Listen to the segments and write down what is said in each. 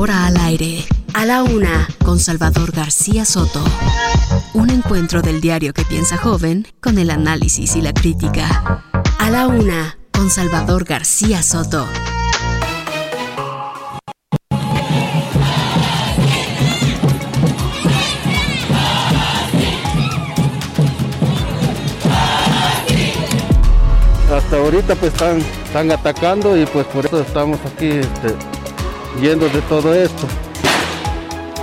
Ahora al aire, a la una, con Salvador García Soto. Un encuentro del diario que piensa joven con el análisis y la crítica. A la una, con Salvador García Soto. hasta ahorita pues están, están atacando y pues por eso estamos aquí este, yendo de todo esto.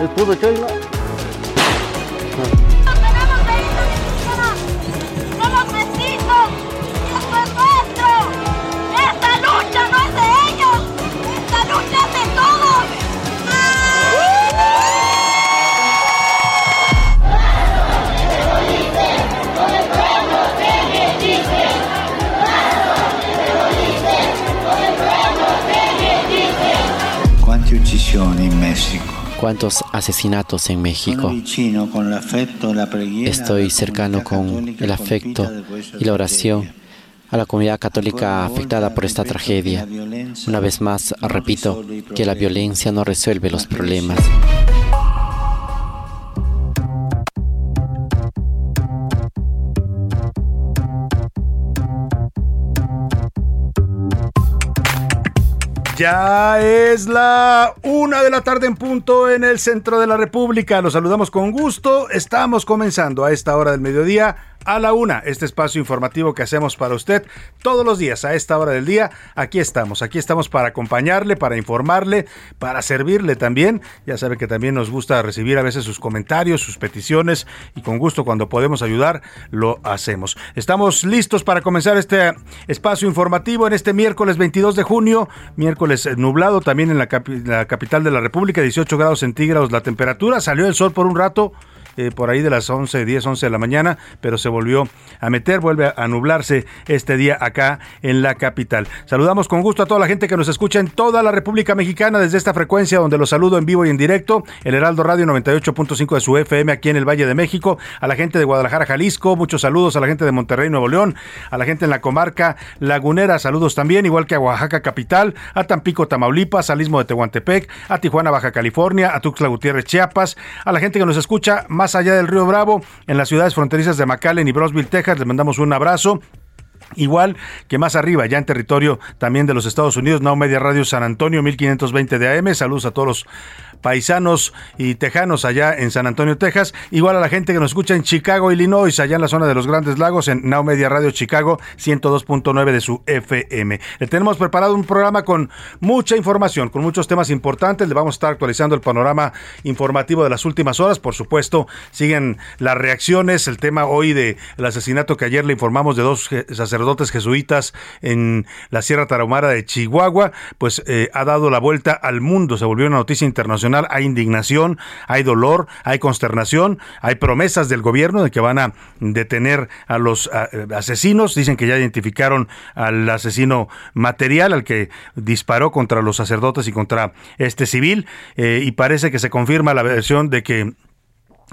¿Es puro China? ¡Tenemos ¿Cuántos asesinatos en México? Estoy cercano con el afecto y la oración a la comunidad católica afectada por esta tragedia. Una vez más, repito que la violencia no resuelve los problemas. Ya es la una de la tarde en punto en el centro de la República. Los saludamos con gusto. Estamos comenzando a esta hora del mediodía a la una, este espacio informativo que hacemos para usted todos los días a esta hora del día. Aquí estamos, aquí estamos para acompañarle, para informarle, para servirle también. Ya sabe que también nos gusta recibir a veces sus comentarios, sus peticiones y con gusto cuando podemos ayudar lo hacemos. Estamos listos para comenzar este espacio informativo en este miércoles 22 de junio, miércoles nublado también en la, la capital de la República, 18 grados centígrados la temperatura, salió el sol por un rato eh, por ahí de las 11, 10, 11 de la mañana, pero se volvió a meter, vuelve a nublarse este día acá en la capital. Saludamos con gusto a toda la gente que nos escucha en toda la República Mexicana desde esta frecuencia donde los saludo en vivo y en directo, el Heraldo Radio 98.5 de su FM aquí en el Valle de México, a la gente de Guadalajara, Jalisco, muchos saludos a la gente de Monterrey, Nuevo León, a la gente en la comarca lagunera, saludos también, igual que a Oaxaca Capital, a Tampico, Tamaulipas, al Istmo de Tehuantepec, a Tijuana, Baja California, a Tuxtla Gutiérrez, Chiapas, a la gente que nos escucha más allá del Río Bravo, en las ciudades fronterizas de McAllen y Brosville, Texas, les mandamos un abrazo. Igual que más arriba, ya en territorio también de los Estados Unidos, Now Media Radio San Antonio, 1520 de AM. Saludos a todos los paisanos y tejanos allá en San Antonio, Texas. Igual a la gente que nos escucha en Chicago, Illinois, allá en la zona de los Grandes Lagos, en Now Media Radio Chicago, 102.9 de su FM. Le tenemos preparado un programa con mucha información, con muchos temas importantes. Le vamos a estar actualizando el panorama informativo de las últimas horas. Por supuesto, siguen las reacciones. El tema hoy del asesinato que ayer le informamos de dos sacerdotes jesuitas en la Sierra Tarahumara de Chihuahua, pues eh, ha dado la vuelta al mundo. Se volvió una noticia internacional. Hay indignación, hay dolor, hay consternación, hay promesas del gobierno de que van a detener a los eh, asesinos. Dicen que ya identificaron al asesino material, al que disparó contra los sacerdotes y contra este civil. eh, y parece que se confirma la versión de que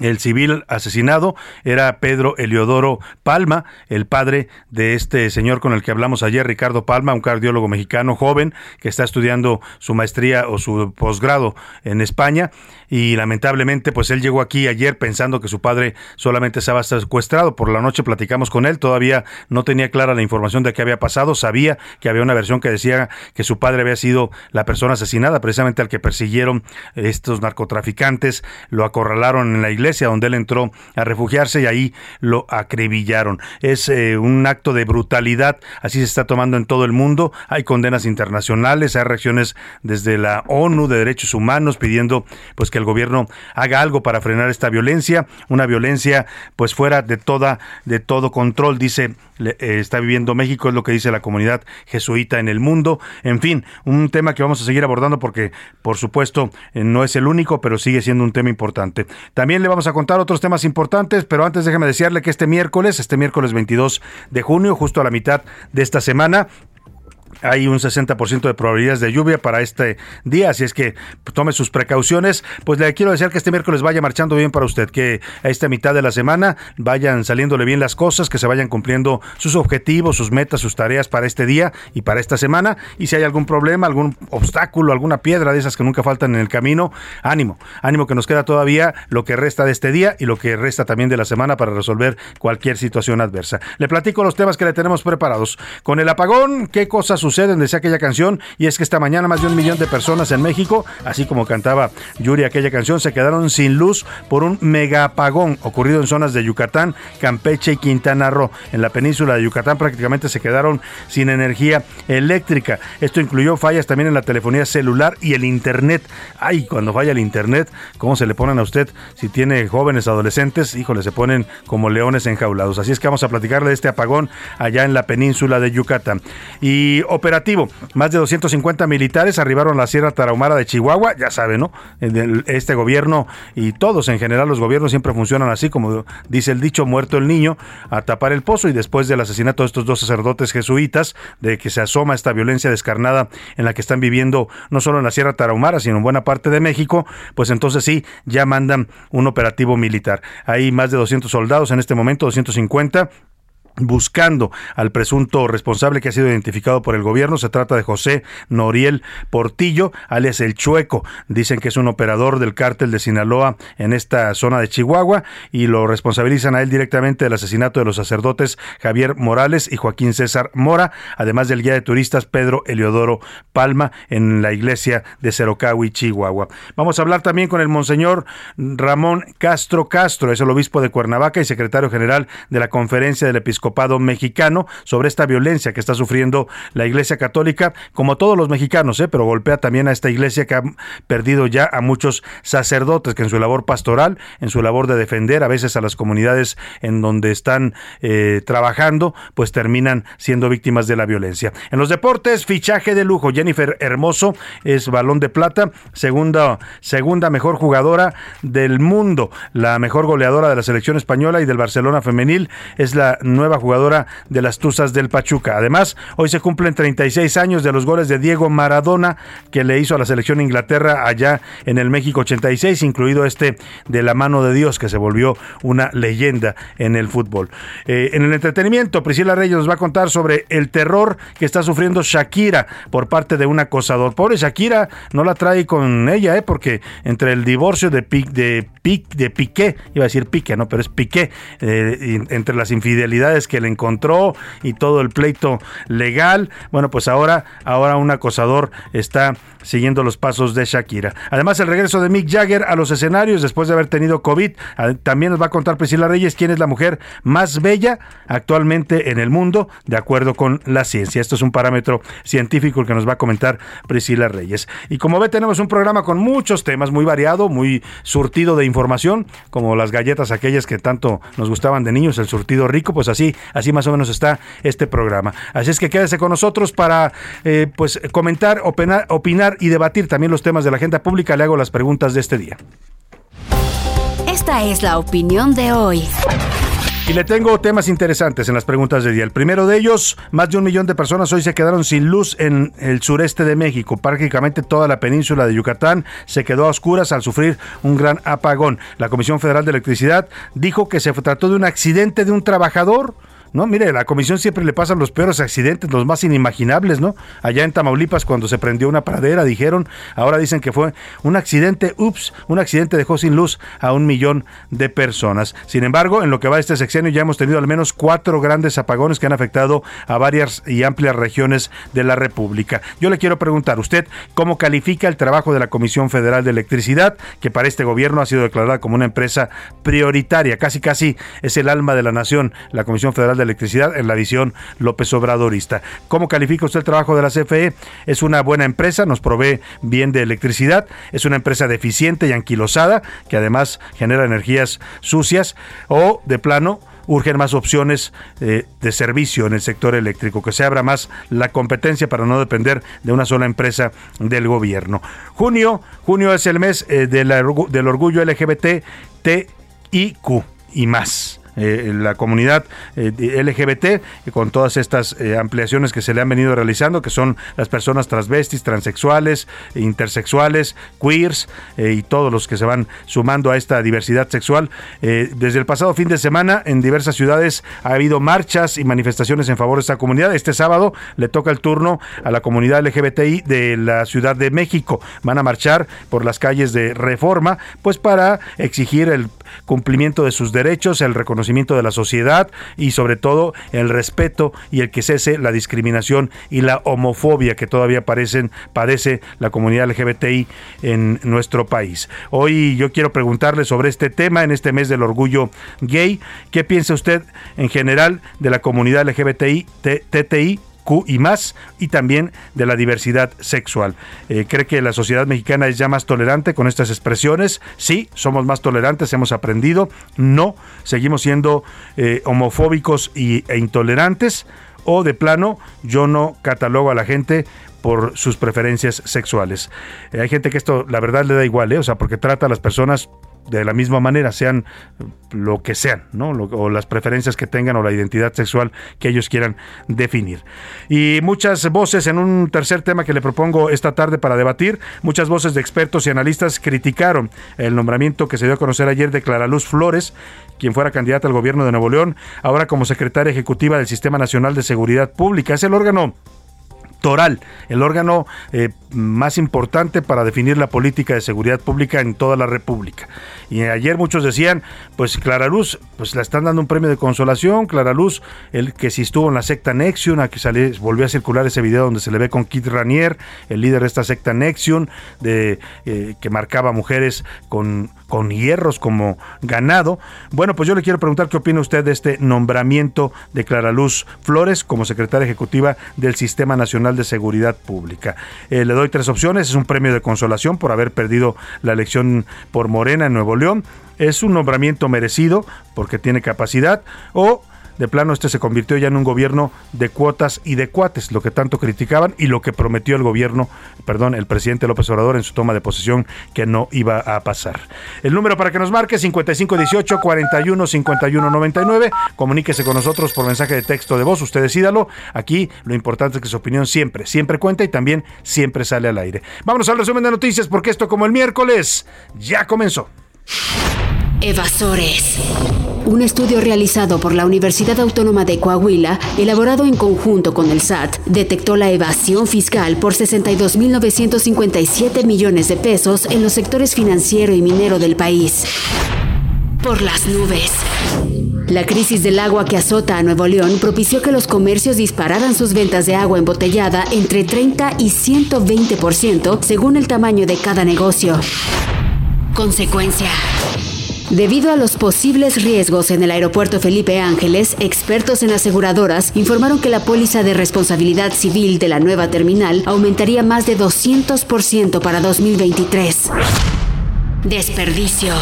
el civil asesinado era Pedro Eliodoro Palma, el padre de este señor con el que hablamos ayer, Ricardo Palma, un cardiólogo mexicano joven que está estudiando su maestría o su posgrado en España. Y lamentablemente pues él llegó aquí ayer pensando que su padre solamente estaba secuestrado. Por la noche platicamos con él, todavía no tenía clara la información de qué había pasado, sabía que había una versión que decía que su padre había sido la persona asesinada, precisamente al que persiguieron estos narcotraficantes, lo acorralaron en la iglesia iglesia donde él entró a refugiarse y ahí lo acribillaron. Es eh, un acto de brutalidad, así se está tomando en todo el mundo. Hay condenas internacionales, hay reacciones desde la ONU de Derechos Humanos pidiendo pues que el gobierno haga algo para frenar esta violencia, una violencia pues fuera de toda de todo control, dice eh, está viviendo México, es lo que dice la comunidad jesuita en el mundo. En fin, un tema que vamos a seguir abordando porque, por supuesto, eh, no es el único, pero sigue siendo un tema importante. También le vamos a contar otros temas importantes, pero antes déjeme decirle que este miércoles, este miércoles 22 de junio, justo a la mitad de esta semana, hay un 60% de probabilidades de lluvia para este día, así es que tome sus precauciones. Pues le quiero decir que este miércoles vaya marchando bien para usted, que a esta mitad de la semana vayan saliéndole bien las cosas, que se vayan cumpliendo sus objetivos, sus metas, sus tareas para este día y para esta semana. Y si hay algún problema, algún obstáculo, alguna piedra de esas que nunca faltan en el camino, ánimo, ánimo que nos queda todavía lo que resta de este día y lo que resta también de la semana para resolver cualquier situación adversa. Le platico los temas que le tenemos preparados. Con el apagón, ¿qué cosas suceden? Decía aquella canción, y es que esta mañana más de un millón de personas en México, así como cantaba Yuri aquella canción, se quedaron sin luz por un mega apagón ocurrido en zonas de Yucatán, Campeche y Quintana Roo. En la península de Yucatán prácticamente se quedaron sin energía eléctrica. Esto incluyó fallas también en la telefonía celular y el internet. Ay, cuando falla el internet, ¿cómo se le ponen a usted si tiene jóvenes adolescentes? Híjole, se ponen como leones enjaulados. Así es que vamos a platicarle de este apagón allá en la península de Yucatán. Y operativo. Más de 250 militares arribaron a la Sierra Tarahumara de Chihuahua, ya saben, ¿no? Este gobierno y todos en general los gobiernos siempre funcionan así, como dice el dicho, muerto el niño, a tapar el pozo y después del asesinato de estos dos sacerdotes jesuitas, de que se asoma esta violencia descarnada en la que están viviendo no solo en la Sierra Tarahumara, sino en buena parte de México, pues entonces sí, ya mandan un operativo militar. Hay más de 200 soldados en este momento, 250 buscando al presunto responsable que ha sido identificado por el gobierno. Se trata de José Noriel Portillo, alias El Chueco. Dicen que es un operador del cártel de Sinaloa en esta zona de Chihuahua y lo responsabilizan a él directamente del asesinato de los sacerdotes Javier Morales y Joaquín César Mora, además del guía de turistas Pedro Eliodoro Palma en la iglesia de Cerocahui, Chihuahua. Vamos a hablar también con el monseñor Ramón Castro Castro, es el obispo de Cuernavaca y secretario general de la Conferencia del Episcopado Episcopado mexicano sobre esta violencia que está sufriendo la Iglesia Católica, como todos los mexicanos, ¿eh? pero golpea también a esta iglesia que ha perdido ya a muchos sacerdotes que en su labor pastoral, en su labor de defender a veces a las comunidades en donde están eh, trabajando, pues terminan siendo víctimas de la violencia. En los deportes, fichaje de lujo. Jennifer Hermoso es balón de plata, segunda, segunda mejor jugadora del mundo, la mejor goleadora de la selección española y del Barcelona femenil, es la nueva jugadora de las Tuzas del Pachuca. Además, hoy se cumplen 36 años de los goles de Diego Maradona que le hizo a la selección Inglaterra allá en el México 86, incluido este de la mano de Dios que se volvió una leyenda en el fútbol. Eh, en el entretenimiento, Priscila Reyes nos va a contar sobre el terror que está sufriendo Shakira por parte de un acosador. Pobre Shakira, no la trae con ella, ¿eh? porque entre el divorcio de, de, Piqué, iba a decir Piqué, no, pero es Piqué, eh, entre las infidelidades que le encontró y todo el pleito legal. Bueno, pues ahora, ahora un acosador está siguiendo los pasos de Shakira. Además, el regreso de Mick Jagger a los escenarios después de haber tenido COVID. Ah, también nos va a contar Priscila Reyes quién es la mujer más bella actualmente en el mundo, de acuerdo con la ciencia. Esto es un parámetro científico el que nos va a comentar Priscila Reyes. Y como ve, tenemos un programa con muchos temas, muy variado, muy surtido de información, como las galletas aquellas que tanto nos gustaban de niños, el surtido rico, pues así así, más o menos está este programa. Así es que quédese con nosotros para eh, pues comentar, opinar, opinar y debatir también los temas de la agenda pública. Le hago las preguntas de este día. Esta es la opinión de hoy. Y le tengo temas interesantes en las preguntas de día. El primero de ellos, más de un millón de personas hoy se quedaron sin luz en el sureste de México. Prácticamente toda la península de Yucatán se quedó a oscuras al sufrir un gran apagón. La Comisión Federal de Electricidad dijo que se trató de un accidente de un trabajador ¿no? Mire, la comisión siempre le pasan los peores accidentes, los más inimaginables, ¿no? Allá en Tamaulipas, cuando se prendió una pradera, dijeron, ahora dicen que fue un accidente, ups, un accidente dejó sin luz a un millón de personas. Sin embargo, en lo que va este sexenio ya hemos tenido al menos cuatro grandes apagones que han afectado a varias y amplias regiones de la República. Yo le quiero preguntar, ¿usted cómo califica el trabajo de la Comisión Federal de Electricidad, que para este gobierno ha sido declarada como una empresa prioritaria? Casi, casi es el alma de la nación, la Comisión Federal de Electricidad, en la visión López Obradorista. ¿Cómo califica usted el trabajo de la CFE? Es una buena empresa, nos provee bien de electricidad, es una empresa deficiente y anquilosada, que además genera energías sucias, o de plano, urgen más opciones eh, de servicio en el sector eléctrico, que se abra más la competencia para no depender de una sola empresa del gobierno. Junio, junio es el mes eh, del, orgu- del orgullo LGBT, TIQ y más. Eh, la comunidad eh, LGBT con todas estas eh, ampliaciones que se le han venido realizando, que son las personas transvestis, transexuales, intersexuales, queers y todos los que se van sumando a esta diversidad sexual. Desde el pasado fin de semana en diversas ciudades ha habido marchas y manifestaciones en favor de esta comunidad. Este sábado le toca el turno a la comunidad LGBTI de la Ciudad de México. Van a marchar por las calles de Reforma, pues para exigir el cumplimiento de sus derechos, el reconocimiento de la sociedad y sobre todo el respeto y el que cese la discriminación y la homofobia que todavía padece la comunidad LGBTI en nuestro país. Hoy yo quiero preguntarle sobre este tema en este mes del orgullo gay. ¿Qué piensa usted en general de la comunidad LGBTI, TTI? Q y más, y también de la diversidad sexual. Eh, ¿Cree que la sociedad mexicana es ya más tolerante con estas expresiones? Sí, somos más tolerantes, hemos aprendido. No, seguimos siendo eh, homofóbicos y, e intolerantes. O de plano, yo no catalogo a la gente por sus preferencias sexuales. Eh, hay gente que esto, la verdad, le da igual, o sea, porque trata a las personas de la misma manera, sean lo que sean, ¿no? O las preferencias que tengan o la identidad sexual que ellos quieran definir. Y muchas voces en un tercer tema que le propongo esta tarde para debatir, muchas voces de expertos y analistas criticaron el nombramiento que se dio a conocer ayer de Clara Luz Flores, quien fuera candidata al gobierno de Nuevo León, ahora como secretaria ejecutiva del Sistema Nacional de Seguridad Pública. Es el órgano el órgano eh, más importante para definir la política de seguridad pública en toda la República. Y ayer muchos decían, pues Clara Luz, pues la están dando un premio de consolación, Clara Luz, el que si estuvo en la secta Nexion, a que volvió a circular ese video donde se le ve con Kit Ranier, el líder de esta secta Nexion, de, eh, que marcaba mujeres con, con hierros como ganado. Bueno, pues yo le quiero preguntar qué opina usted de este nombramiento de Clara Luz Flores como secretaria ejecutiva del Sistema Nacional de Seguridad Pública. Eh, le doy tres opciones. Es un premio de consolación por haber perdido la elección por Morena en Nuevo León. Es un nombramiento merecido porque tiene capacidad o de plano este se convirtió ya en un gobierno de cuotas y de cuates, lo que tanto criticaban y lo que prometió el gobierno, perdón, el presidente López Obrador en su toma de posesión que no iba a pasar. El número para que nos marque 5518 41 51 99. Comuníquese con nosotros por mensaje de texto de voz, usted decídalo. Aquí lo importante es que su opinión siempre, siempre cuenta y también siempre sale al aire. Vámonos al resumen de noticias porque esto como el miércoles ya comenzó. Evasores. Un estudio realizado por la Universidad Autónoma de Coahuila, elaborado en conjunto con el SAT, detectó la evasión fiscal por 62.957 millones de pesos en los sectores financiero y minero del país. Por las nubes. La crisis del agua que azota a Nuevo León propició que los comercios dispararan sus ventas de agua embotellada entre 30 y 120% según el tamaño de cada negocio. Consecuencia. Debido a los posibles riesgos en el aeropuerto Felipe Ángeles, expertos en aseguradoras informaron que la póliza de responsabilidad civil de la nueva terminal aumentaría más de 200% para 2023. Desperdicio.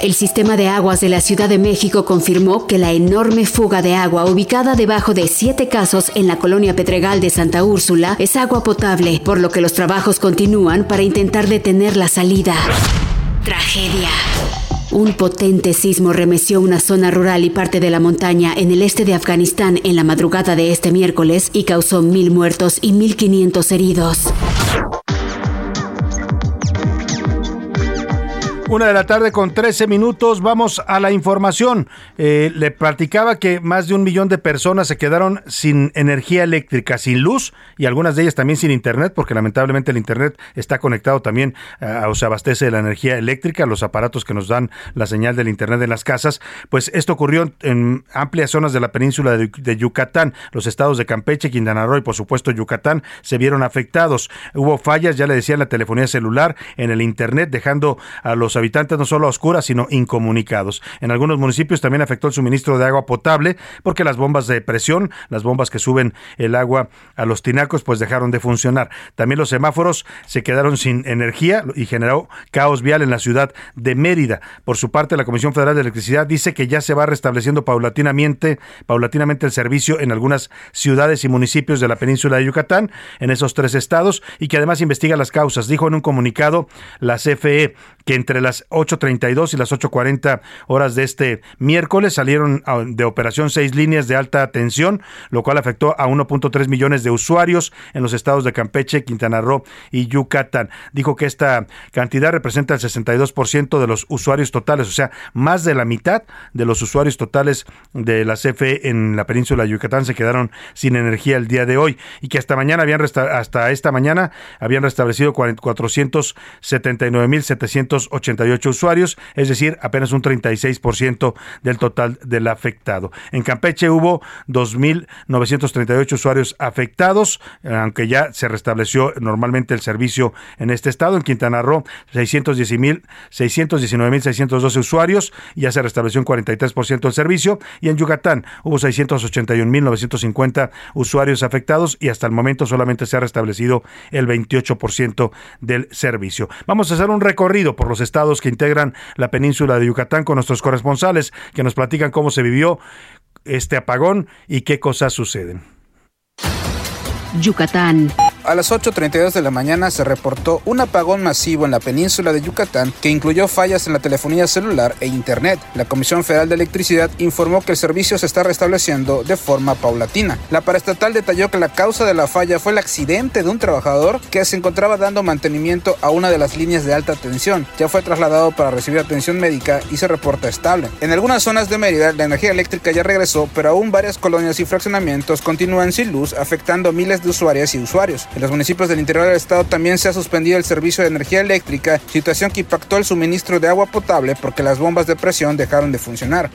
El sistema de aguas de la Ciudad de México confirmó que la enorme fuga de agua ubicada debajo de siete casos en la colonia Petregal de Santa Úrsula es agua potable, por lo que los trabajos continúan para intentar detener la salida. Tragedia. Un potente sismo remeció una zona rural y parte de la montaña en el este de Afganistán en la madrugada de este miércoles y causó mil muertos y 1.500 heridos. Una de la tarde con 13 minutos, vamos a la información. Eh, le platicaba que más de un millón de personas se quedaron sin energía eléctrica, sin luz y algunas de ellas también sin internet, porque lamentablemente el internet está conectado también eh, o se abastece de la energía eléctrica, los aparatos que nos dan la señal del internet en las casas. Pues esto ocurrió en amplias zonas de la península de, de Yucatán. Los estados de Campeche, Quintana Roo y por supuesto Yucatán se vieron afectados. Hubo fallas, ya le decía, en la telefonía celular, en el internet, dejando a los habitantes no solo a oscuras, sino incomunicados. En algunos municipios también afectó el suministro de agua potable porque las bombas de presión, las bombas que suben el agua a los tinacos, pues dejaron de funcionar. También los semáforos se quedaron sin energía y generó caos vial en la ciudad de Mérida. Por su parte, la Comisión Federal de Electricidad dice que ya se va restableciendo paulatinamente, paulatinamente el servicio en algunas ciudades y municipios de la península de Yucatán, en esos tres estados, y que además investiga las causas. Dijo en un comunicado la CFE que entre las 8.32 y las 8.40 horas de este miércoles salieron ah, de operación seis líneas de alta tensión, lo cual afectó a 1.3 millones de usuarios en los estados de Campeche, Quintana Roo y Yucatán. Dijo que esta cantidad representa el 62% de los usuarios totales, o sea, más de la mitad de los usuarios totales de la CFE en la península de Yucatán se quedaron sin energía el día de hoy y que hasta mañana habían hasta esta mañana habían restablecido 479.788 usuarios, es decir, apenas un 36% del total del afectado. En Campeche hubo 2.938 usuarios afectados, aunque ya se restableció normalmente el servicio en este estado. En Quintana Roo, 619.612 usuarios, ya se restableció un 43% el servicio. Y en Yucatán hubo 681.950 usuarios afectados y hasta el momento solamente se ha restablecido el 28% del servicio. Vamos a hacer un recorrido por los estados que integran la península de Yucatán con nuestros corresponsales que nos platican cómo se vivió este apagón y qué cosas suceden. Yucatán. A las 8.32 de la mañana se reportó un apagón masivo en la península de Yucatán que incluyó fallas en la telefonía celular e internet. La Comisión Federal de Electricidad informó que el servicio se está restableciendo de forma paulatina. La paraestatal detalló que la causa de la falla fue el accidente de un trabajador que se encontraba dando mantenimiento a una de las líneas de alta tensión. Ya fue trasladado para recibir atención médica y se reporta estable. En algunas zonas de Mérida la energía eléctrica ya regresó, pero aún varias colonias y fraccionamientos continúan sin luz, afectando miles de usuarias y usuarios. En los municipios del interior del estado también se ha suspendido el servicio de energía eléctrica, situación que impactó el suministro de agua potable porque las bombas de presión dejaron de funcionar.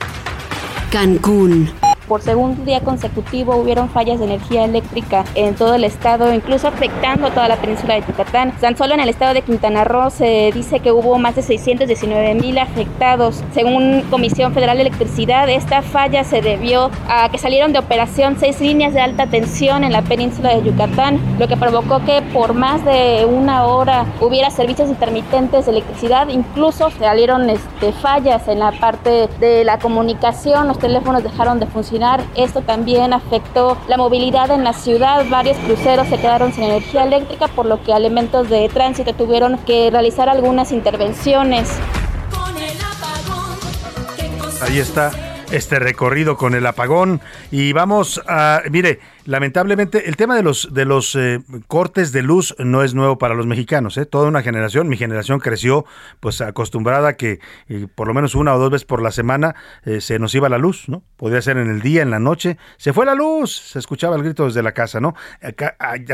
Cancún. Por segundo día consecutivo hubieron fallas de energía eléctrica en todo el estado, incluso afectando a toda la península de Yucatán. Tan solo en el estado de Quintana Roo se dice que hubo más de 619 mil afectados. Según Comisión Federal de Electricidad, esta falla se debió a que salieron de operación seis líneas de alta tensión en la península de Yucatán, lo que provocó que por más de una hora hubiera servicios intermitentes de electricidad. Incluso salieron este, fallas en la parte de la comunicación, los teléfonos dejaron de funcionar esto también afectó la movilidad en la ciudad. Varios cruceros se quedaron sin energía eléctrica, por lo que elementos de tránsito tuvieron que realizar algunas intervenciones. Ahí está este recorrido con el apagón y vamos a, mire, lamentablemente el tema de los de los eh, cortes de luz no es nuevo para los mexicanos ¿eh? toda una generación mi generación creció pues acostumbrada a que eh, por lo menos una o dos veces por la semana eh, se nos iba la luz no podía ser en el día en la noche se fue la luz se escuchaba el grito desde la casa no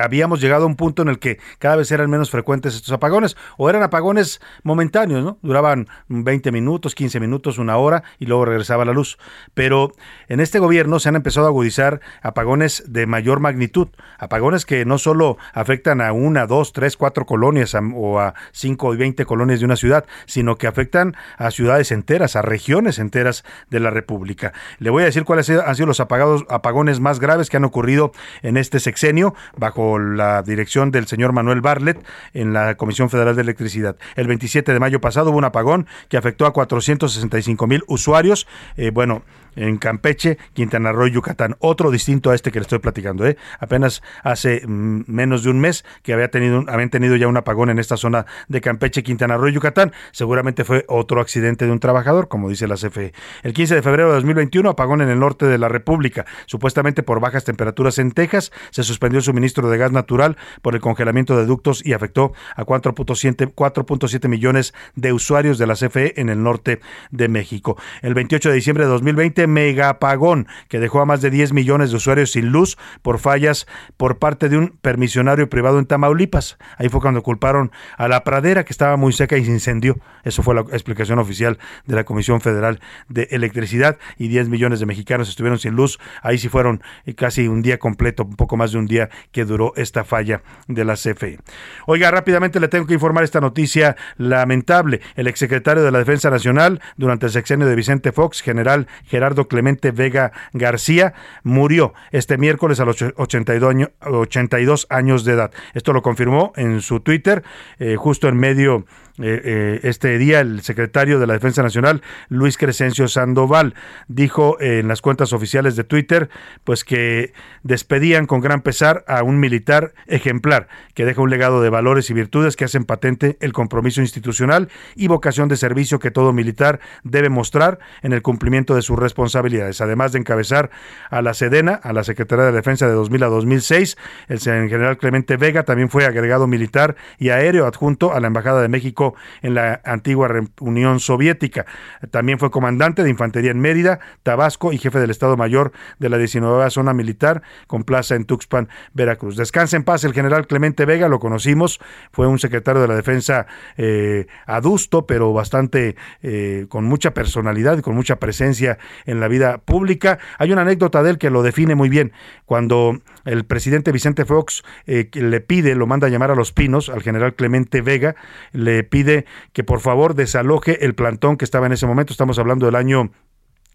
habíamos llegado a un punto en el que cada vez eran menos frecuentes estos apagones o eran apagones momentáneos no duraban 20 minutos 15 minutos una hora y luego regresaba la luz. Pero en este gobierno se han empezado a agudizar apagones de mayor magnitud. Apagones que no solo afectan a una, dos, tres, cuatro colonias o a cinco y veinte colonias de una ciudad, sino que afectan a ciudades enteras, a regiones enteras de la República. Le voy a decir cuáles han sido los apagados, apagones más graves que han ocurrido en este sexenio bajo la dirección del señor Manuel Barlet en la Comisión Federal de Electricidad. El 27 de mayo pasado hubo un apagón que afectó a 465 mil usuarios. Eh, bueno, en Campeche, Quintana Roo Yucatán. Otro distinto a este que le estoy platicando. ¿eh? Apenas hace mm, menos de un mes que había tenido, habían tenido ya un apagón en esta zona de Campeche, Quintana Roo Yucatán. Seguramente fue otro accidente de un trabajador, como dice la CFE. El 15 de febrero de 2021, apagón en el norte de la República. Supuestamente por bajas temperaturas en Texas, se suspendió el suministro de gas natural por el congelamiento de ductos y afectó a 4.7 millones de usuarios de la CFE en el norte de México. El 28 de diciembre de 2020, mega apagón que dejó a más de 10 millones de usuarios sin luz por fallas por parte de un permisionario privado en Tamaulipas. Ahí fue cuando culparon a la pradera que estaba muy seca y se incendió. Eso fue la explicación oficial de la Comisión Federal de Electricidad y 10 millones de mexicanos estuvieron sin luz. Ahí sí fueron casi un día completo, un poco más de un día que duró esta falla de la CFE. Oiga, rápidamente le tengo que informar esta noticia lamentable. El exsecretario de la Defensa Nacional durante el sexenio de Vicente Fox, general Gerardo Clemente Vega García, murió este miércoles a los 82 años, 82 años de edad. Esto lo confirmó en su Twitter, eh, justo en medio eh, eh, este día el secretario de la Defensa Nacional, Luis Crescencio Sandoval, dijo en las cuentas oficiales de Twitter, pues que despedían con gran pesar a un militar ejemplar que deja un legado de valores y virtudes que hacen patente el compromiso institucional y vocación de servicio que todo militar debe mostrar en el cumplimiento de sus responsabilidades. Además de encabezar a la Sedena, a la Secretaría de Defensa de 2000 a 2006, el general Clemente Vega también fue agregado militar y aéreo adjunto a la Embajada de México en la antigua Unión Soviética. También fue comandante de infantería en Mérida, Tabasco y jefe del Estado Mayor de la 19 Zona Militar con plaza en Tuxpan, Veracruz. Descansa en paz el general Clemente Vega, lo conocimos, fue un secretario de la Defensa eh, adusto, pero bastante eh, con mucha personalidad y con mucha presencia en la vida pública. Hay una anécdota de él que lo define muy bien. Cuando el presidente Vicente Fox eh, le pide, lo manda a llamar a Los Pinos, al general Clemente Vega, le pide que por favor desaloje el plantón que estaba en ese momento. Estamos hablando del año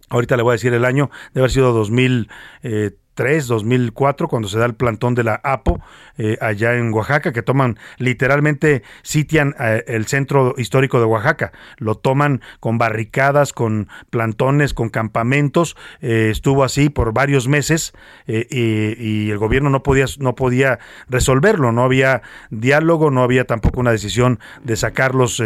Ahorita le voy a decir el año, debe haber sido 2000, 2003, 2004, cuando se da el plantón de la APO eh, allá en Oaxaca, que toman literalmente, sitian eh, el centro histórico de Oaxaca. Lo toman con barricadas, con plantones, con campamentos. Eh, estuvo así por varios meses y, y, el gobierno no podía, no podía resolverlo. No había diálogo, no había tampoco una decisión de sacarlos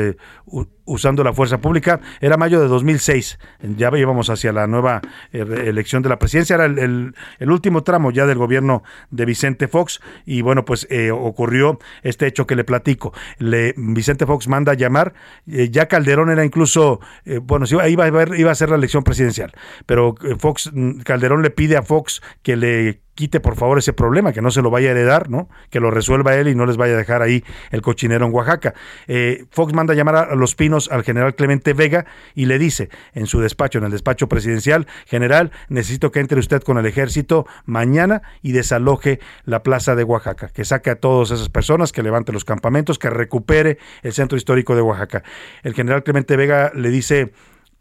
usando la fuerza pública. Era mayo de 2006, ya íbamos hacia la nueva eh, elección de la presidencia, era el, último tramo ya del gobierno de Vicente Fox y bueno, pues eh, ocurrió este hecho que le platico. Le, Vicente Fox manda a llamar, eh, ya Calderón era incluso, bueno, iba, iba, a iba a ser la elección presidencial, pero Fox, Calderón le pide a Fox que le quite por favor ese problema, que no se lo vaya a heredar, ¿no? Que lo resuelva él y no les vaya a dejar ahí el cochinero en Oaxaca. Eh, Fox manda llamar a Los Pinos al general Clemente Vega y le dice en su despacho, en el despacho presidencial, general, necesito que entre usted con el ejército mañana y desaloje la plaza de Oaxaca, que saque a todas esas personas, que levante los campamentos, que recupere el centro histórico de Oaxaca. El general Clemente Vega le dice,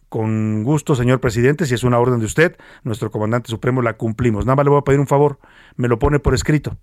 con gusto, señor presidente, si es una orden de usted, nuestro comandante supremo la cumplimos. Nada más le voy a pedir un favor, me lo pone por escrito.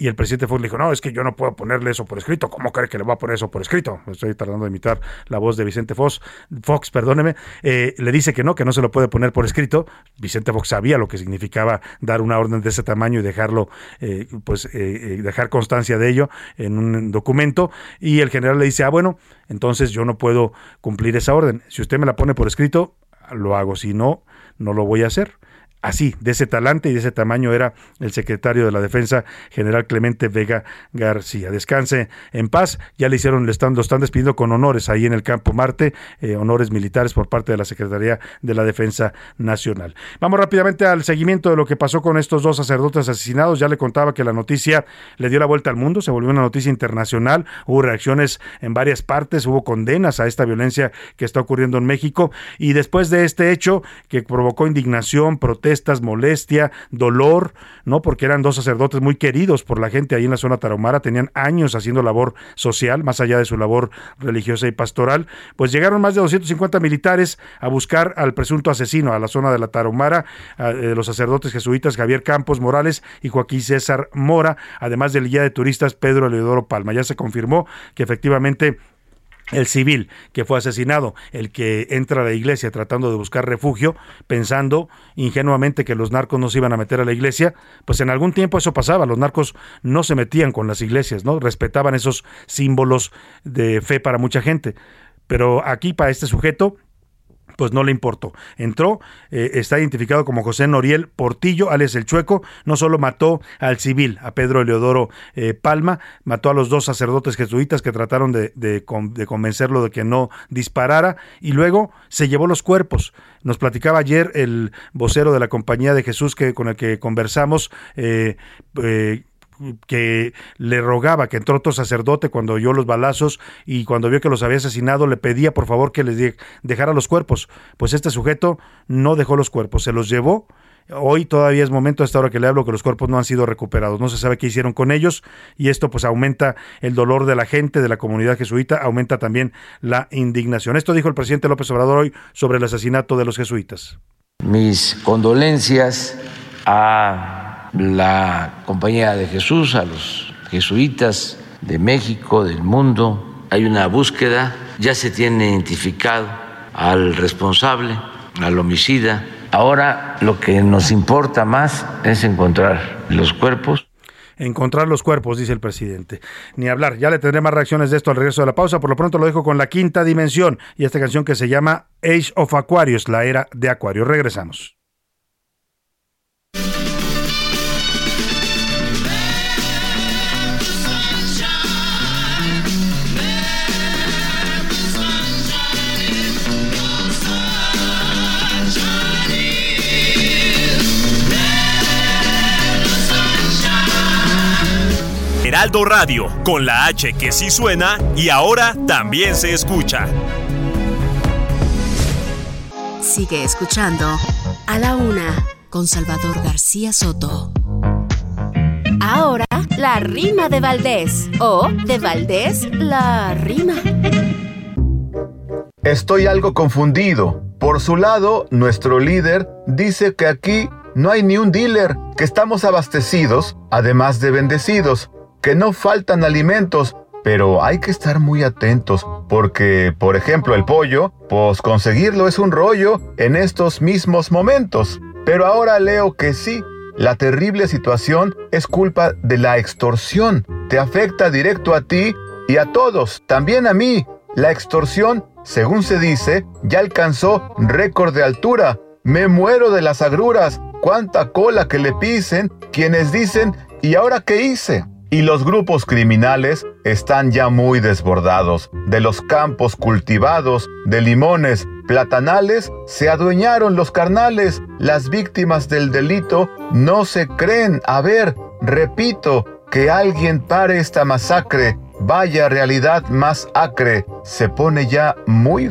Y el presidente Fox le dijo, no, es que yo no puedo ponerle eso por escrito. ¿Cómo cree que le voy a poner eso por escrito? Estoy tratando de imitar la voz de Vicente Fox. Fox, perdóneme. Eh, le dice que no, que no se lo puede poner por escrito. Vicente Fox sabía lo que significaba dar una orden de ese tamaño y dejarlo, eh, pues, eh, dejar constancia de ello en un documento. Y el general le dice, ah, bueno, entonces yo no puedo cumplir esa orden. Si usted me la pone por escrito, lo hago. Si no, no lo voy a hacer así, de ese talante y de ese tamaño era el secretario de la Defensa, general Clemente Vega García. Descanse en paz, ya le hicieron, le están, lo están despidiendo con honores ahí en el campo Marte, eh, honores militares por parte de la Secretaría de la Defensa Nacional. Vamos rápidamente al seguimiento de lo que pasó con estos dos sacerdotes asesinados. Ya le contaba que la noticia le dio la vuelta al mundo, se volvió una noticia internacional, hubo reacciones en varias partes, hubo condenas a esta violencia que está ocurriendo en México y después de este hecho que provocó indignación, protesta, estas molestia, dolor, ¿no? Porque eran dos sacerdotes muy queridos por la gente ahí en la zona tarahumara, tenían años haciendo labor social, más allá de su labor religiosa y pastoral. Pues llegaron más de 250 militares a buscar al presunto asesino a la zona de la tarahumara, eh, los sacerdotes jesuitas Javier Campos Morales y Joaquín César Mora, además del guía de turistas Pedro Eleodoro Palma. Ya se confirmó que efectivamente el civil que fue asesinado, el que entra a la iglesia tratando de buscar refugio, pensando ingenuamente que los narcos no se iban a meter a la iglesia, pues en algún tiempo eso pasaba, los narcos no se metían con las iglesias, ¿no? Respetaban esos símbolos de fe para mucha gente. Pero aquí para este sujeto pues no le importó. Entró, eh, está identificado como José Noriel Portillo, alias El Chueco, no solo mató al civil, a Pedro Eleodoro eh, Palma, mató a los dos sacerdotes jesuitas que trataron de, de, convencerlo de que no disparara y luego se llevó los cuerpos. Nos platicaba ayer el vocero de la Compañía de Jesús que, con el que conversamos, eh, que le rogaba que entró otro sacerdote cuando oyó los balazos y cuando vio que los había asesinado le pedía por favor que les dejara los cuerpos. Pues este sujeto no dejó los cuerpos, se los llevó. Hoy todavía es momento, a esta hora que le hablo, que los cuerpos no han sido recuperados. No se sabe qué hicieron con ellos y esto pues aumenta el dolor de la gente, de la comunidad jesuita, aumenta también la indignación. Esto dijo el presidente López Obrador hoy sobre el asesinato de los jesuitas. Mis condolencias a la Compañía de Jesús, a los jesuitas de México, del mundo. Hay una búsqueda, ya se tiene identificado al responsable, al homicida. Ahora lo que nos importa más es encontrar los cuerpos encontrar los cuerpos, dice el presidente. Ni hablar, ya le tendré más reacciones de esto al regreso de la pausa. Por lo pronto lo dejo con la quinta dimensión y esta canción que se llama Age of Aquarius, la era de Acuario. Regresamos. Heraldo Radio, con la H que sí suena y ahora también se escucha. Sigue escuchando A la Una con Salvador García Soto. Ahora, la rima de Valdés. O de Valdés, la rima. Estoy algo confundido. Por su lado, nuestro líder dice que aquí no hay ni un dealer, que estamos abastecidos, además de bendecidos que no faltan alimentos, pero hay que estar muy atentos porque, por ejemplo, el pollo, pues conseguirlo es un rollo en estos mismos momentos. Pero ahora leo que sí, la terrible situación es culpa de la extorsión. Te afecta directo a ti y a todos, también a mí. La extorsión, según se dice, ya alcanzó récord de altura. Me muero de las agruras. Cuánta cola que le pisen quienes dicen, ¿y ahora qué hice? Y los grupos criminales están ya muy desbordados. De los campos cultivados de limones, platanales, se adueñaron los carnales. Las víctimas del delito no se creen. A ver, repito, que alguien pare esta masacre. Vaya realidad más acre. Se pone ya muy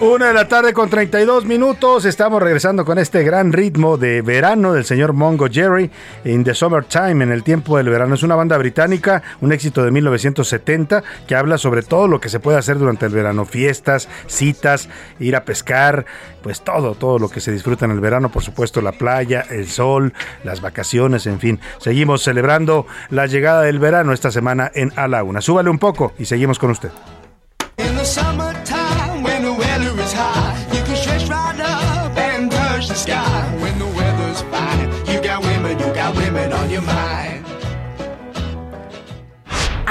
Una de la tarde con 32 minutos. Estamos regresando con este gran ritmo de verano del señor Mongo Jerry in the Summertime, en el tiempo del verano. Es una banda británica, un éxito de 1970 que habla sobre todo lo que se puede hacer durante el verano: fiestas, citas, ir a pescar, pues todo, todo lo que se disfruta en el verano. Por supuesto, la playa, el sol, las vacaciones, en fin. Seguimos celebrando la llegada del verano esta semana en A la Una. Súbale un poco y seguimos con usted.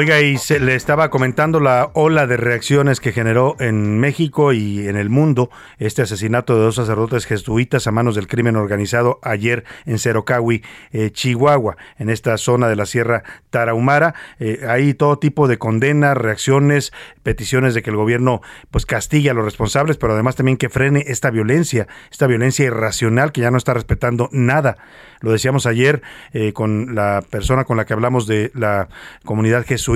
Oiga, y se le estaba comentando la ola de reacciones que generó en México y en el mundo este asesinato de dos sacerdotes jesuitas a manos del crimen organizado ayer en Cerocahui, eh, Chihuahua, en esta zona de la Sierra Tarahumara. Eh, hay todo tipo de condenas, reacciones, peticiones de que el gobierno pues castigue a los responsables, pero además también que frene esta violencia, esta violencia irracional que ya no está respetando nada. Lo decíamos ayer eh, con la persona con la que hablamos de la comunidad jesuita,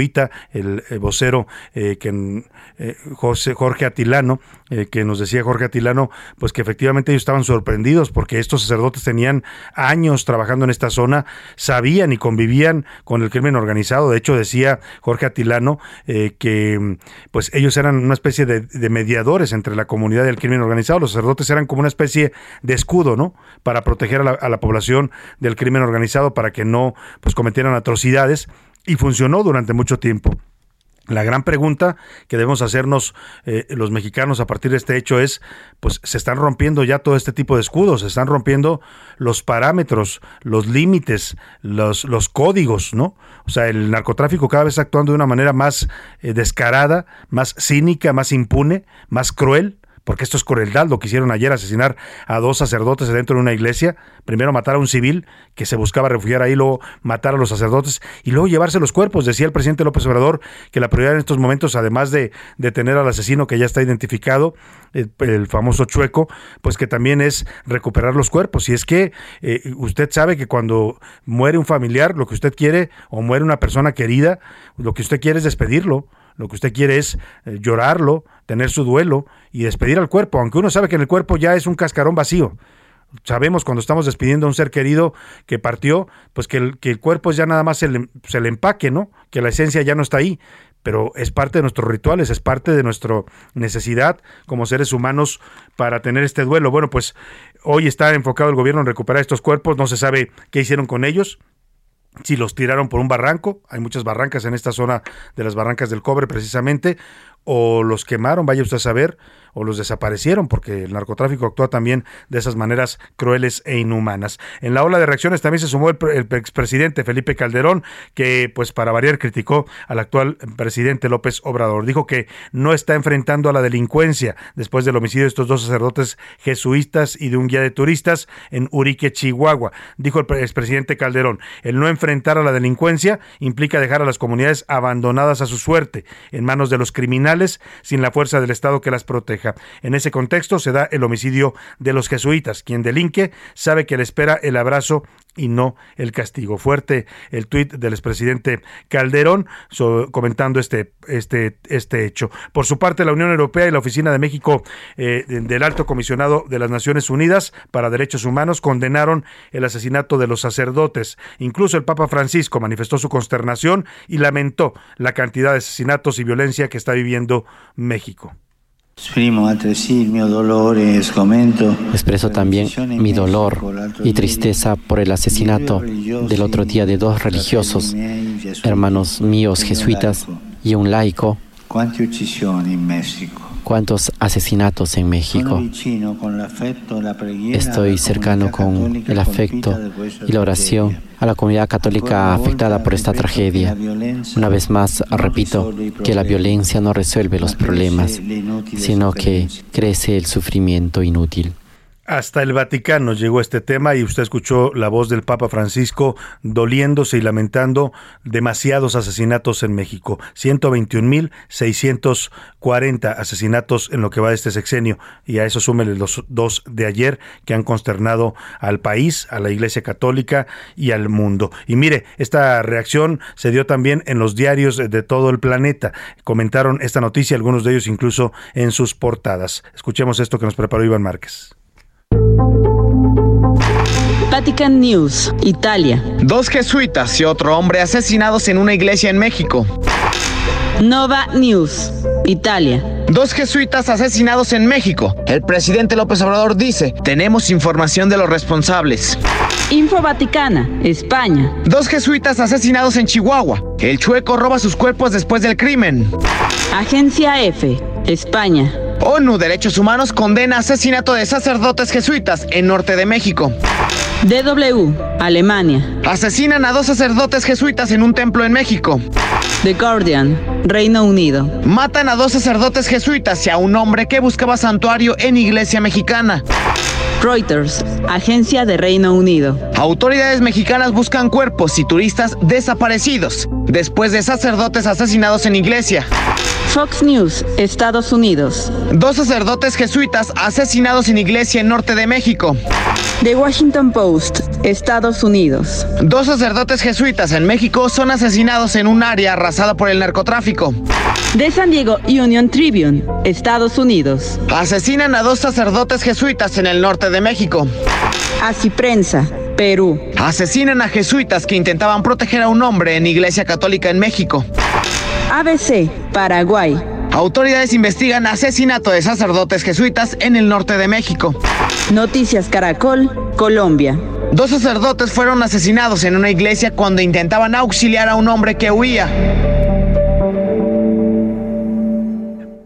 el, el vocero eh, que, eh, José, Jorge Atilano, eh, que nos decía Jorge Atilano, pues que efectivamente ellos estaban sorprendidos porque estos sacerdotes tenían años trabajando en esta zona, sabían y convivían con el crimen organizado. De hecho, decía Jorge Atilano eh, que pues ellos eran una especie de, de mediadores entre la comunidad y el crimen organizado. Los sacerdotes eran como una especie de escudo, ¿no? Para proteger a la, a la población del crimen organizado para que no pues cometieran atrocidades y funcionó durante mucho tiempo. La gran pregunta que debemos hacernos eh, los mexicanos a partir de este hecho es, pues se están rompiendo ya todo este tipo de escudos, se están rompiendo los parámetros, los límites, los, los códigos, ¿no? O sea, el narcotráfico cada vez actuando de una manera más eh, descarada, más cínica, más impune, más cruel, porque esto es crueldad, lo que hicieron ayer, asesinar a dos sacerdotes dentro de una iglesia, primero matar a un civil que se buscaba refugiar ahí, luego matar a los sacerdotes y luego llevarse los cuerpos. Decía el presidente López Obrador que la prioridad en estos momentos, además de detener al asesino que ya está identificado, el, famoso chueco, pues que también es recuperar los cuerpos. Y es que eh, usted sabe que cuando muere un familiar, lo que usted quiere, o muere una persona querida, lo que usted quiere es despedirlo. Lo que usted quiere es eh, llorarlo, tener su duelo y despedir al cuerpo, aunque uno sabe que en el cuerpo ya es un cascarón vacío. Sabemos cuando estamos despidiendo a un ser querido que partió, pues que el, que el cuerpo es ya nada más se le empaque, ¿no? Que la esencia ya no está ahí, pero es parte de nuestros rituales, es parte de nuestra necesidad como seres humanos para tener este duelo. Bueno, pues hoy está enfocado el gobierno en recuperar estos cuerpos, no se sabe qué hicieron con ellos, si los tiraron por un barranco, hay muchas barrancas en esta zona de las barrancas del cobre precisamente, o los quemaron, vaya usted a saber, o los desaparecieron, porque el narcotráfico actúa también de esas maneras crueles e inhumanas. En la ola de reacciones también se sumó el, el expresidente Felipe Calderón, que pues para variar criticó al actual presidente López Obrador. Dijo que no está enfrentando a la delincuencia después del homicidio de estos dos sacerdotes jesuitas y de un guía de turistas en Urique, Chihuahua. Dijo el expresidente Calderón, el no enfrentar a la delincuencia implica dejar a las comunidades abandonadas a su suerte, en manos de los criminales, sin la fuerza del Estado que las proteja. En ese contexto se da el homicidio de los jesuitas. Quien delinque sabe que le espera el abrazo y no el castigo. Fuerte el tuit del expresidente Calderón comentando este, este, este hecho. Por su parte, la Unión Europea y la Oficina de México eh, del Alto Comisionado de las Naciones Unidas para Derechos Humanos condenaron el asesinato de los sacerdotes. Incluso el Papa Francisco manifestó su consternación y lamentó la cantidad de asesinatos y violencia que está viviendo México. Expreso también mi dolor y tristeza por el asesinato del otro día de dos religiosos, hermanos míos jesuitas y un laico. ¿Cuántos asesinatos en México? Estoy cercano con el afecto y la oración a la comunidad católica afectada por esta tragedia. Una vez más, repito que la violencia no resuelve los problemas, sino que crece el sufrimiento inútil. Hasta el Vaticano llegó este tema y usted escuchó la voz del Papa Francisco doliéndose y lamentando demasiados asesinatos en México. 121.640 asesinatos en lo que va de este sexenio y a eso súmele los dos de ayer que han consternado al país, a la Iglesia Católica y al mundo. Y mire, esta reacción se dio también en los diarios de todo el planeta. Comentaron esta noticia, algunos de ellos incluso en sus portadas. Escuchemos esto que nos preparó Iván Márquez. Vatican News, Italia. Dos jesuitas y otro hombre asesinados en una iglesia en México. Nova News, Italia. Dos jesuitas asesinados en México. El presidente López Obrador dice, tenemos información de los responsables. Info Vaticana, España. Dos jesuitas asesinados en Chihuahua. El chueco roba sus cuerpos después del crimen. Agencia F, España. ONU Derechos Humanos condena asesinato de sacerdotes jesuitas en norte de México. DW, Alemania. Asesinan a dos sacerdotes jesuitas en un templo en México. The Guardian, Reino Unido. Matan a dos sacerdotes jesuitas y a un hombre que buscaba santuario en iglesia mexicana. Reuters, agencia de Reino Unido. Autoridades mexicanas buscan cuerpos y turistas desaparecidos después de sacerdotes asesinados en iglesia. Fox News, Estados Unidos. Dos sacerdotes jesuitas asesinados en iglesia en norte de México. The Washington Post, Estados Unidos. Dos sacerdotes jesuitas en México son asesinados en un área arrasada por el narcotráfico. De San Diego Union Tribune, Estados Unidos. Asesinan a dos sacerdotes jesuitas en el norte de México. Así prensa, Perú. Asesinan a jesuitas que intentaban proteger a un hombre en iglesia católica en México. ABC, Paraguay. Autoridades investigan asesinato de sacerdotes jesuitas en el norte de México. Noticias Caracol, Colombia. Dos sacerdotes fueron asesinados en una iglesia cuando intentaban auxiliar a un hombre que huía.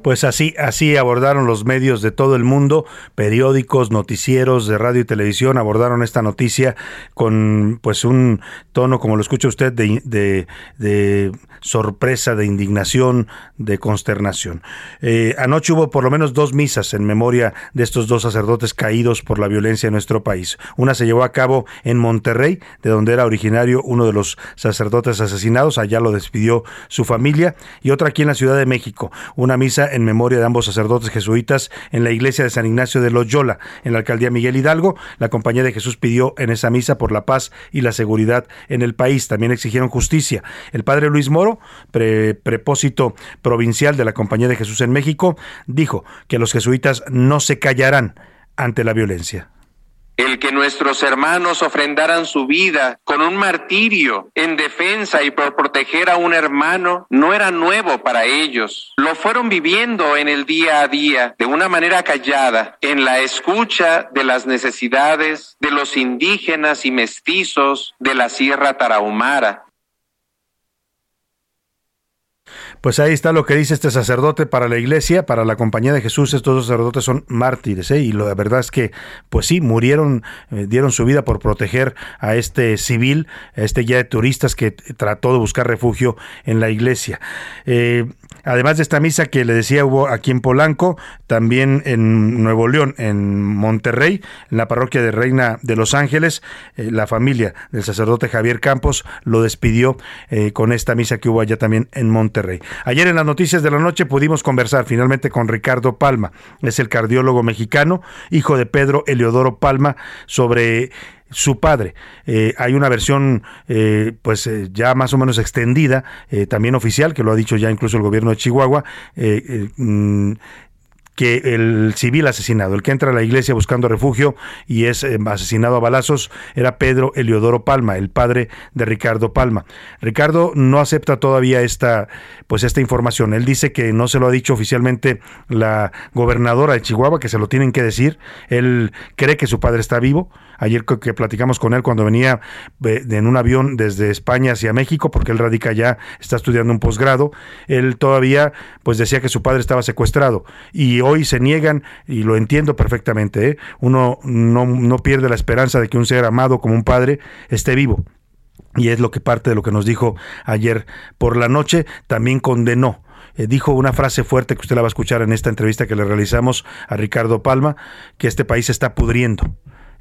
Pues así, así abordaron los medios de todo el mundo, periódicos, noticieros de radio y televisión abordaron esta noticia con pues un tono, como lo escucha usted, de, de, de sorpresa, de indignación, de consternación. Eh, anoche hubo por lo menos dos misas en memoria de estos dos sacerdotes caídos por la violencia en nuestro país. Una se llevó a cabo en Monterrey, de donde era originario uno de los sacerdotes asesinados, allá lo despidió su familia, y otra aquí en la Ciudad de México, una misa en memoria de ambos sacerdotes jesuitas en la iglesia de San Ignacio de Loyola, en la alcaldía Miguel Hidalgo. La Compañía de Jesús pidió en esa misa por la paz y la seguridad en el país. También exigieron justicia. El padre Luis Moro, pre prepósito provincial de la Compañía de Jesús en México, dijo que los jesuitas no se callarán ante la violencia. El que nuestros hermanos ofrendaran su vida con un martirio en defensa y por proteger a un hermano no era nuevo para ellos. Lo fueron viviendo en el día a día de una manera callada, en la escucha de las necesidades de los indígenas y mestizos de la Sierra Tarahumara. Pues ahí está lo que dice este sacerdote para la iglesia, para la compañía de Jesús. Estos sacerdotes son mártires, ¿eh? y la verdad es que, pues sí, murieron, eh, dieron su vida por proteger a este civil, a este guía de turistas que trató de buscar refugio en la iglesia. Eh, además de esta misa que le decía hubo aquí en Polanco, también en Nuevo León, en Monterrey, en la parroquia de Reina de los Ángeles, eh, la familia del sacerdote Javier Campos lo despidió eh, con esta misa que hubo allá también en Monterrey. Ayer en las noticias de la noche pudimos conversar finalmente con Ricardo Palma, es el cardiólogo mexicano, hijo de Pedro Eliodoro Palma, sobre su padre. Eh, hay una versión eh, pues eh, ya más o menos extendida, también oficial, que lo ha dicho ya incluso el gobierno de Chihuahua, mm, que el civil asesinado, el que entra a la iglesia buscando refugio y es asesinado a balazos, era Pedro Eliodoro Palma, el padre de Ricardo Palma. Ricardo no acepta todavía esta, pues esta información. Él dice que no se lo ha dicho oficialmente la gobernadora de Chihuahua, que se lo tienen que decir. Él cree que su padre está vivo. Ayer que platicamos con él cuando venía eh, en un avión desde España hacia México, porque él radica allá, está estudiando un posgrado, él todavía pues decía que su padre estaba secuestrado y hoy se niegan y lo entiendo perfectamente. ¿eh? Uno no, no pierde la esperanza de que un ser amado como un padre esté vivo. Y es lo que parte de lo que nos dijo ayer por la noche, también condenó eh, dijo una frase fuerte que usted la va a escuchar en esta entrevista que le realizamos a Ricardo Palma, que este país está pudriendo.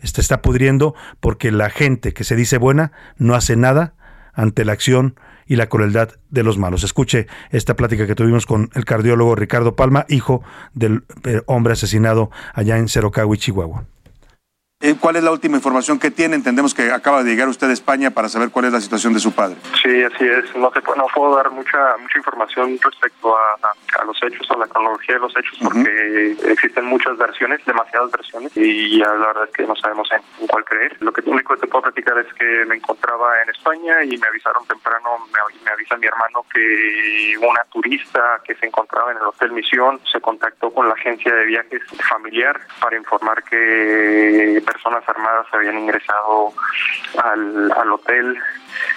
Este está pudriendo porque la gente que se dice buena no hace nada ante la acción y la crueldad de los malos. Escuche esta plática que tuvimos con el cardiólogo Ricardo Palma, hijo del eh, hombre asesinado allá en Cerocagui, Chihuahua. Eh, ¿Cuál es la última información que tiene? Entendemos que acaba de llegar usted a España para saber cuál es la situación de su padre. Sí, así es. No, te, no puedo dar mucha mucha información respecto a, a- a los hechos, a la cronología de los hechos, porque existen muchas versiones, demasiadas versiones, y ya la verdad es que no sabemos en, en cuál creer. Lo que único que te puedo platicar es que me encontraba en España y me avisaron temprano, me, me avisa mi hermano que una turista que se encontraba en el Hotel Misión se contactó con la agencia de viajes familiar para informar que personas armadas habían ingresado al, al hotel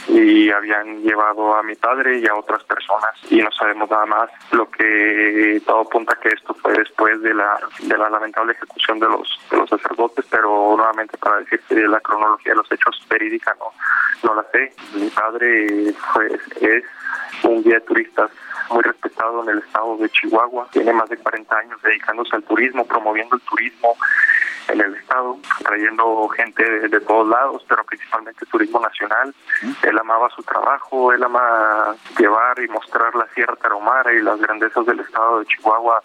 y habían llevado a mi padre y a otras personas y no sabemos nada más. Lo que todo apunta que esto fue después de la de la lamentable ejecución de los de los sacerdotes pero nuevamente para decir que la cronología de los hechos verídica no no la sé. Mi padre fue es un guía de turistas muy respetado en el estado de Chihuahua. Tiene más de 40 años dedicándose al turismo promoviendo el turismo en el estado, trayendo gente de, de, todos lados, pero principalmente turismo nacional. Él amaba su trabajo, él ama llevar y mostrar la Sierra Tarahumara y las grandezas del estado de Chihuahua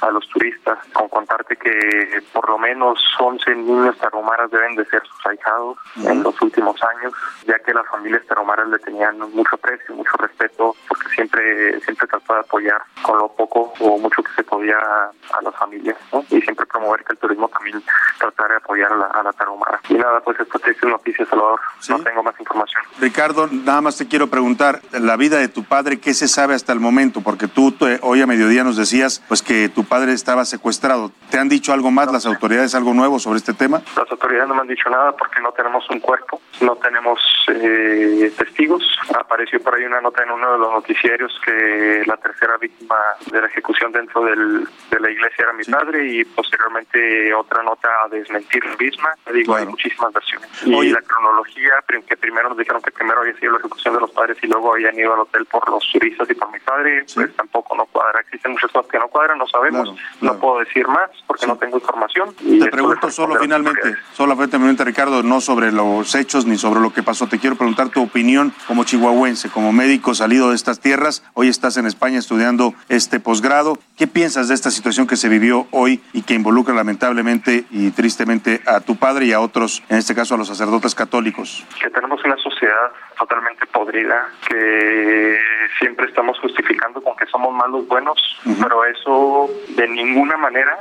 a los turistas, con contarte que por lo menos 11 niños tarahumaras deben de ser sus ahijados en los últimos años, ya que las familias tarahumaras le tenían mucho aprecio, mucho respeto, porque siempre siempre trató de apoyar con lo poco o mucho que se podía a las familias, ¿no? y siempre promover que el turismo también tratar de apoyar a la, a la tarahumara. Y nada, pues esto te dice noticias, Salvador. No tengo más información. Ricardo, nada más te quiero preguntar, la vida de tu padre, ¿qué se sabe hasta el momento? Porque tú te- hoy a mediodía nos decías pues que tu padre estaba secuestrado. ¿Te han dicho algo más las autoridades, algo nuevo sobre este tema? Las autoridades no me han dicho nada porque no tenemos un cuerpo, no tenemos eh, testigos. Apareció por ahí una nota en uno de los noticiarios que la tercera víctima de la ejecución dentro del, de la iglesia era mi padre y posteriormente otra nota a desmentir misma. Te Digo, hay muchísimas versiones. Y la cronología, que primero nos dijeron que primero había sido la ejecución de los padres y luego habían ido al hotel por los turistas y por mi padre, pues tampoco no cuadra. Existen muchas cosas que no cuadran, no sabemos. No puedo decir más porque no tengo información. Y Te pregunto solo finalmente, solamente finalmente Ricardo, no sobre los hechos ni sobre lo que pasó. Te quiero preguntar tu opinión como chihuahuense, como médico salido de estas tierras. Hoy estás en España estudiando este posgrado. ¿Qué piensas de esta situación que se vivió hoy y que involucra lamentablemente y tristemente a tu padre y a otros, en este caso a los sacerdotes católicos? que tenemos una sociedad totalmente podrida, que siempre estamos justificando con que somos malos buenos, pero eso de ninguna manera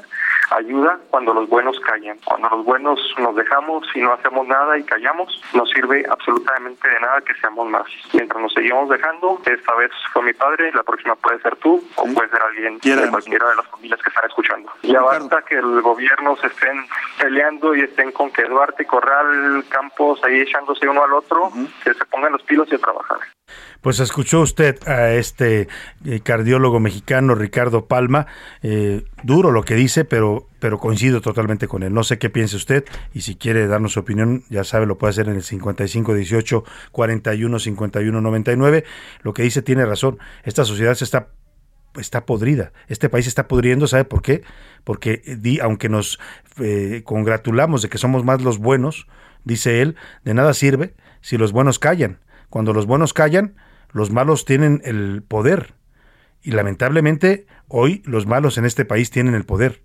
ayuda cuando los buenos callan. Cuando los buenos nos dejamos y no hacemos nada y callamos, no sirve absolutamente de nada que seamos más. Mientras nos seguimos dejando, esta vez fue mi padre, la próxima puede ser tú o puede ser alguien de cualquiera de las familias que están escuchando. Ya basta que el gobierno se estén peleando y estén con que Duarte, Corral, Campos ahí echándose uno al otro, que se pongan los pilos y a trabajar. Pues escuchó usted a este eh, cardiólogo mexicano Ricardo Palma, eh, duro lo que dice, pero, pero coincido totalmente con él. No sé qué piense usted y si quiere darnos su opinión, ya sabe, lo puede hacer en el 5518 41 51 99. Lo que dice tiene razón. Esta sociedad se está está podrida. Este país está podriendo, ¿sabe por qué? Porque eh, di, aunque nos eh, congratulamos de que somos más los buenos, dice él, de nada sirve si los buenos callan. Cuando los buenos callan, los malos tienen el poder. Y lamentablemente hoy los malos en este país tienen el poder.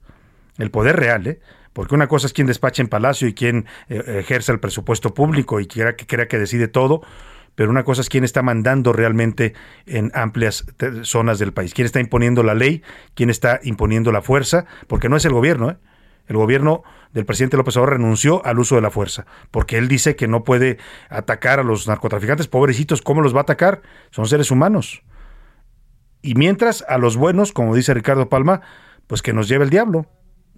El poder real, ¿eh? Porque una cosa es quien despacha en Palacio y quien eh, ejerce el presupuesto público y quiera que crea que decide todo, pero una cosa es quién está mandando realmente en amplias zonas del país, quién está imponiendo la ley, quién está imponiendo la fuerza, porque no es el gobierno, ¿eh? El gobierno del presidente López Obrador renunció al uso de la fuerza, porque él dice que no puede atacar a los narcotraficantes, pobrecitos, ¿cómo los va a atacar? Son seres humanos. Y mientras a los buenos, como dice Ricardo Palma, pues que nos lleve el diablo,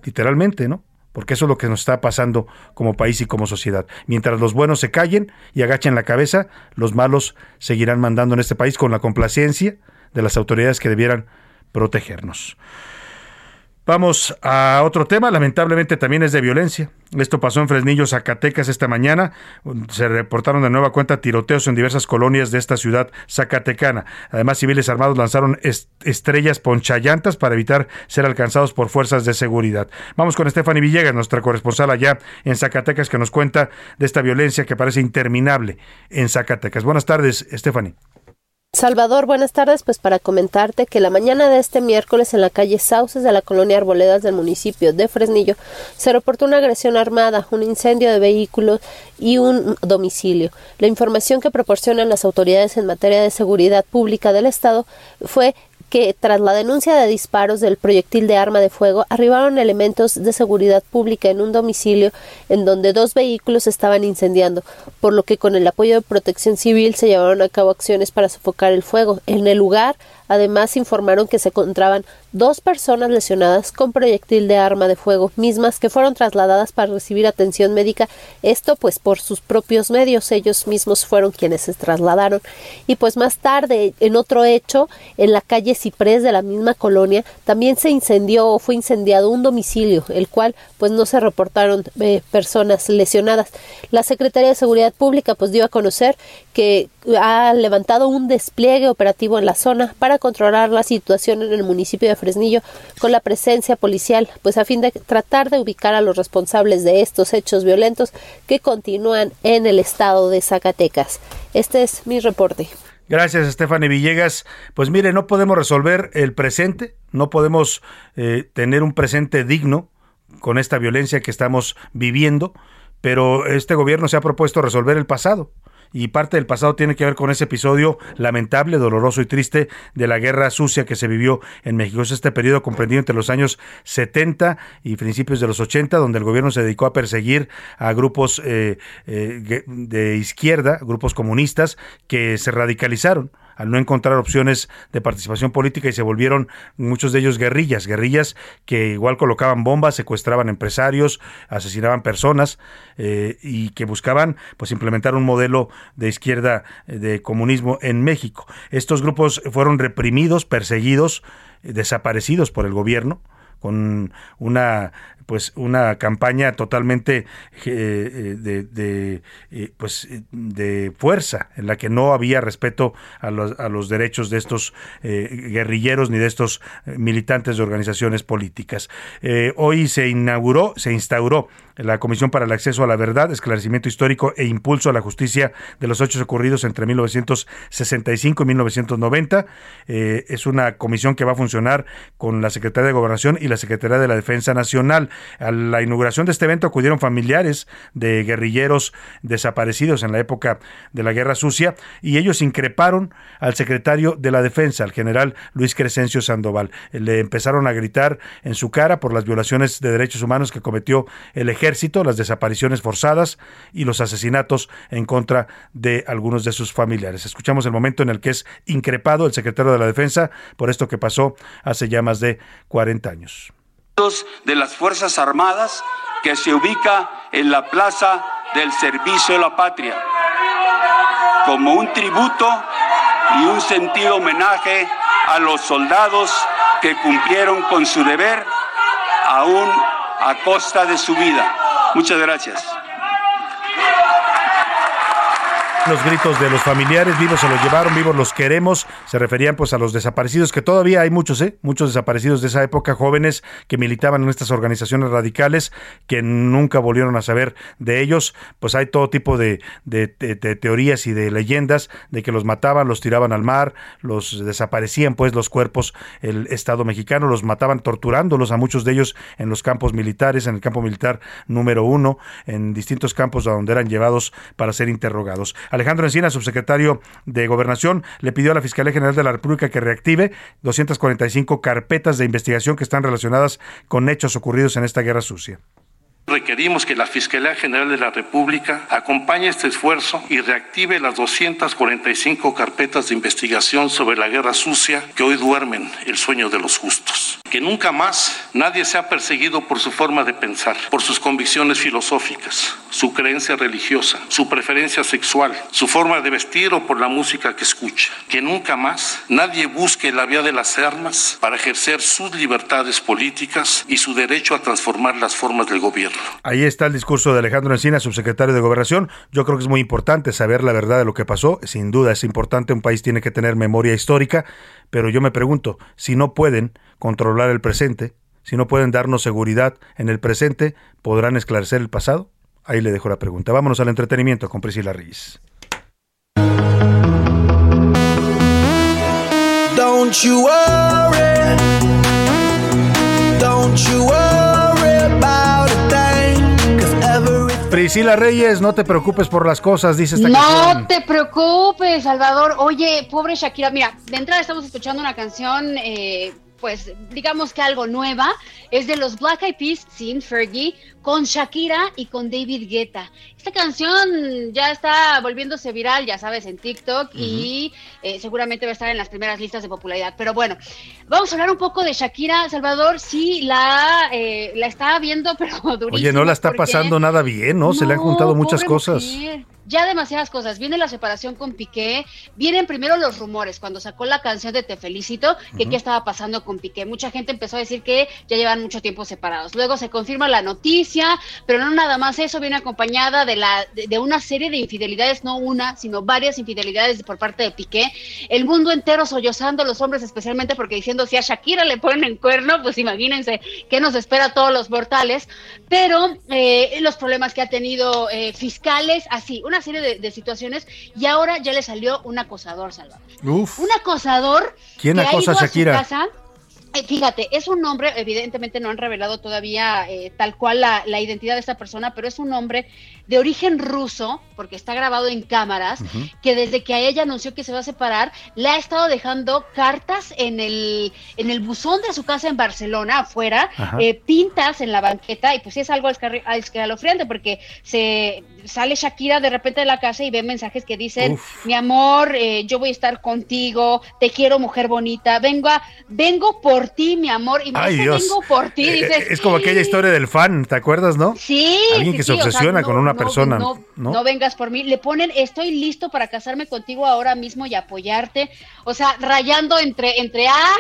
literalmente, ¿no? Porque eso es lo que nos está pasando como país y como sociedad. Mientras los buenos se callen y agachen la cabeza, los malos seguirán mandando en este país con la complacencia de las autoridades que debieran protegernos. Vamos a otro tema, lamentablemente también es de violencia. Esto pasó en Fresnillo, Zacatecas esta mañana. Se reportaron de nueva cuenta tiroteos en diversas colonias de esta ciudad zacatecana. Además, civiles armados lanzaron est- estrellas ponchallantas para evitar ser alcanzados por fuerzas de seguridad. Vamos con Stephanie Villegas, nuestra corresponsal allá en Zacatecas, que nos cuenta de esta violencia que parece interminable en Zacatecas. Buenas tardes, Stephanie. Salvador, buenas tardes. Pues para comentarte que la mañana de este miércoles en la calle Sauces de la colonia Arboledas del municipio de Fresnillo se reportó una agresión armada, un incendio de vehículos y un domicilio. La información que proporcionan las autoridades en materia de seguridad pública del Estado fue que tras la denuncia de disparos del proyectil de arma de fuego arribaron elementos de seguridad pública en un domicilio en donde dos vehículos estaban incendiando, por lo que con el apoyo de protección civil se llevaron a cabo acciones para sofocar el fuego. En el lugar Además, informaron que se encontraban dos personas lesionadas con proyectil de arma de fuego, mismas que fueron trasladadas para recibir atención médica. Esto, pues, por sus propios medios. Ellos mismos fueron quienes se trasladaron. Y pues más tarde, en otro hecho, en la calle Ciprés de la misma colonia, también se incendió o fue incendiado un domicilio, el cual, pues, no se reportaron eh, personas lesionadas. La Secretaría de Seguridad Pública, pues, dio a conocer que ha levantado un despliegue operativo en la zona para controlar la situación en el municipio de Fresnillo con la presencia policial, pues a fin de tratar de ubicar a los responsables de estos hechos violentos que continúan en el estado de Zacatecas. Este es mi reporte. Gracias, Estefany Villegas. Pues mire, no podemos resolver el presente, no podemos eh, tener un presente digno con esta violencia que estamos viviendo, pero este gobierno se ha propuesto resolver el pasado y parte del pasado tiene que ver con ese episodio lamentable, doloroso y triste de la guerra sucia que se vivió en México. Es este periodo comprendido entre los años 70 y principios de los 80, donde el gobierno se dedicó a perseguir a grupos eh, eh, de izquierda, grupos comunistas, que se radicalizaron al no encontrar opciones de participación política y se volvieron muchos de ellos guerrillas, guerrillas que igual colocaban bombas, secuestraban empresarios, asesinaban personas eh, y que buscaban pues implementar un modelo de izquierda eh, de comunismo en México. Estos grupos fueron reprimidos, perseguidos, eh, desaparecidos por el gobierno con una pues una campaña totalmente eh, eh, de, eh, pues de fuerza en la que no había respeto a los, a los derechos de estos guerrilleros ni de estos militantes de organizaciones políticas. hoy se inauguró, se instauró la Comisión para el Acceso a la Verdad, Esclarecimiento Histórico e Impulso a la Justicia de los hechos ocurridos entre 1965 y 1990. es una comisión que va a funcionar con la Secretaría de Gobernación y la Secretaría de la Defensa Nacional. A la inauguración de este evento acudieron familiares de guerrilleros desaparecidos en la época de la Guerra Sucia y ellos increparon al secretario de la Defensa, al general Luis Crescencio Sandoval. Le empezaron a gritar en su cara por las violaciones de derechos humanos que cometió el ejército, las desapariciones forzadas y los asesinatos en contra de algunos de sus familiares. Escuchamos el momento en el que es increpado el secretario de la Defensa por esto que pasó hace ya más de 40 años de las Fuerzas Armadas que se ubica en la Plaza del Servicio de la Patria, como un tributo y un sentido homenaje a los soldados que cumplieron con su deber aún a costa de su vida. Muchas gracias. Los gritos de los familiares, vivos se los llevaron, vivos los queremos, se referían pues a los desaparecidos, que todavía hay muchos, ¿eh? Muchos desaparecidos de esa época, jóvenes que militaban en estas organizaciones radicales, que nunca volvieron a saber de ellos, pues hay todo tipo de, teorías y de leyendas de que los mataban, los tiraban al mar, los desaparecían pues los cuerpos, el Estado mexicano, los mataban torturándolos a muchos de ellos en los campos militares, en el campo militar número uno, en distintos campos a donde eran llevados para ser interrogados. Alejandro Encina, subsecretario de Gobernación, le pidió a la Fiscalía General de la República que reactive 245 carpetas de investigación que están relacionadas con hechos ocurridos en esta guerra sucia. Requerimos que la Fiscalía General de la República acompañe este esfuerzo y reactive las 245 carpetas de investigación sobre la guerra sucia que hoy duermen el sueño de los justos. Que nunca más nadie sea perseguido por su forma de pensar, por sus convicciones filosóficas, su creencia religiosa, su preferencia sexual, su forma de vestir o por la música que escucha. Que nunca más nadie busque la vía de las armas para ejercer sus libertades políticas y su derecho a transformar las formas del gobierno. Ahí está el discurso de Alejandro Encina, subsecretario de Gobernación. Yo creo que es muy importante saber la verdad de lo que pasó. Sin duda es importante, un país tiene que tener memoria histórica, pero yo me pregunto, si no pueden controlar el presente, si no pueden darnos seguridad en el presente, ¿podrán esclarecer el pasado? Ahí le dejo la pregunta. Vámonos al entretenimiento con Priscila Reyes. Priscila Reyes, no te preocupes por las cosas, dice esta no canción. No te preocupes, Salvador. Oye, pobre Shakira, mira, de entrada estamos escuchando una canción eh, pues digamos que algo nueva, es de los Black Eyed Peas sin Fergie, con Shakira y con David Guetta. Esta canción ya está volviéndose viral, ya sabes, en TikTok y eh, seguramente va a estar en las primeras listas de popularidad. Pero bueno, vamos a hablar un poco de Shakira, Salvador. Sí, la, eh, la está viendo, pero durísimo. Oye, no la está pasando nada bien, ¿no? Se le han juntado muchas cosas. mujer. Ya demasiadas cosas. Viene la separación con Piqué, vienen primero los rumores cuando sacó la canción de Te Felicito, que qué estaba pasando con Piqué. Mucha gente empezó a decir que ya llevan mucho tiempo separados. Luego se confirma la noticia, pero no nada más eso, viene acompañada de, la, de, de una serie de infidelidades, no una, sino varias infidelidades por parte de Piqué. El mundo entero sollozando, los hombres especialmente, porque diciendo si a Shakira le ponen en cuerno, pues imagínense qué nos espera a todos los mortales. Pero eh, los problemas que ha tenido eh, fiscales, así, una serie de, de situaciones, y ahora ya le salió un acosador, Salvador. Uf. Un acosador ¿Quién que ha acosa ido a Shakira? su casa. Eh, fíjate, es un hombre, evidentemente no han revelado todavía eh, tal cual la, la identidad de esta persona, pero es un hombre de origen ruso, porque está grabado en cámaras, que desde que a ella anunció que se va a separar, le ha estado dejando cartas en el, en el buzón de su casa en Barcelona, afuera, eh, pintas en la banqueta, y pues sí es algo escalofriante, porque se sale Shakira de repente de la casa y ve mensajes que dicen, mi amor, eh, yo voy a estar contigo, te quiero mujer bonita, vengo a, vengo por ti, mi amor, y me Ay, dice, Dios. vengo por ti, Eh, dices, es como aquella historia del fan, ¿te acuerdas, no? Sí. Alguien sí, que se sí, o sea, obsesiona no, con una no, persona, No, ¿no? no vengas por mí. Le ponen, estoy listo para casarme contigo ahora mismo y apoyarte. O sea, rayando entre, entre ah,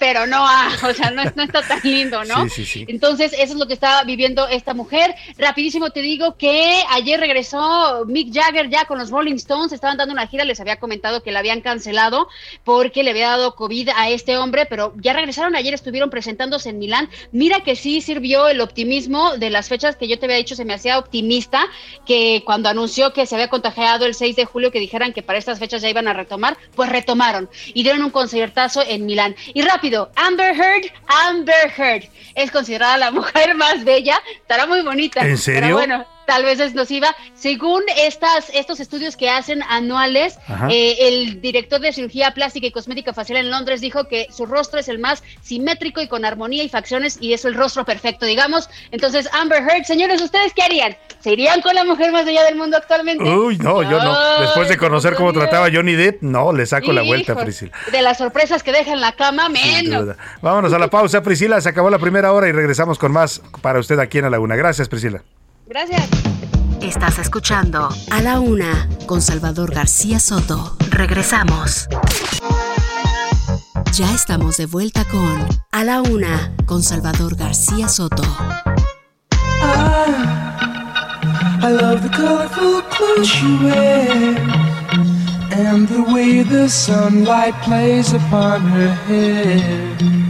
pero no ah. O sea, no, no está tan lindo, ¿no? Sí, sí, sí. Entonces, eso es lo que está viviendo esta mujer. Rapidísimo te digo que ayer regresó Mick Jagger ya con los Rolling Stones. Estaban dando una gira, les había comentado que la habían cancelado porque le había dado COVID a este hombre, pero ya regresaron. Ayer estuvieron presentándose en Milán. Mira que sí sirvió el optimismo de las fechas que yo te había dicho, se me hacía optimista que cuando anunció que se había contagiado el 6 de julio, que dijeran que para estas fechas ya iban a retomar, pues retomaron y dieron un conciertazo en Milán. Y rápido, Amber Heard, Amber Heard es considerada la mujer más bella, estará muy bonita. ¿En serio? Pero bueno, tal vez es nociva. Según estas, estos estudios que hacen anuales, eh, el director de cirugía plástica y cosmética facial en Londres dijo que su rostro es el más simétrico y con armonía y facciones y es el rostro perfecto, digamos. Entonces, Amber Heard, señores, ¿ustedes qué harían? ¿Se irían con la mujer más bella del mundo actualmente? Uy, no, yo no. Después de conocer cómo trataba Johnny Depp, no, le saco la vuelta, Priscila. De las sorpresas que deja en la cama, menos. Vámonos a la pausa, Priscila. Se acabó la primera hora y regresamos con más para usted aquí en La Laguna. Gracias, Priscila. Gracias. Estás escuchando A la Una con Salvador García Soto. Regresamos. Ya estamos de vuelta con A la Una con Salvador García Soto. I love the colorful clothes she wears and the way the sunlight plays upon her hair.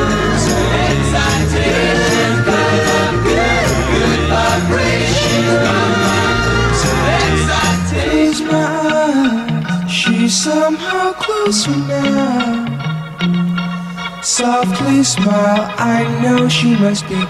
somehow closer now. Softly smile, I know she must be.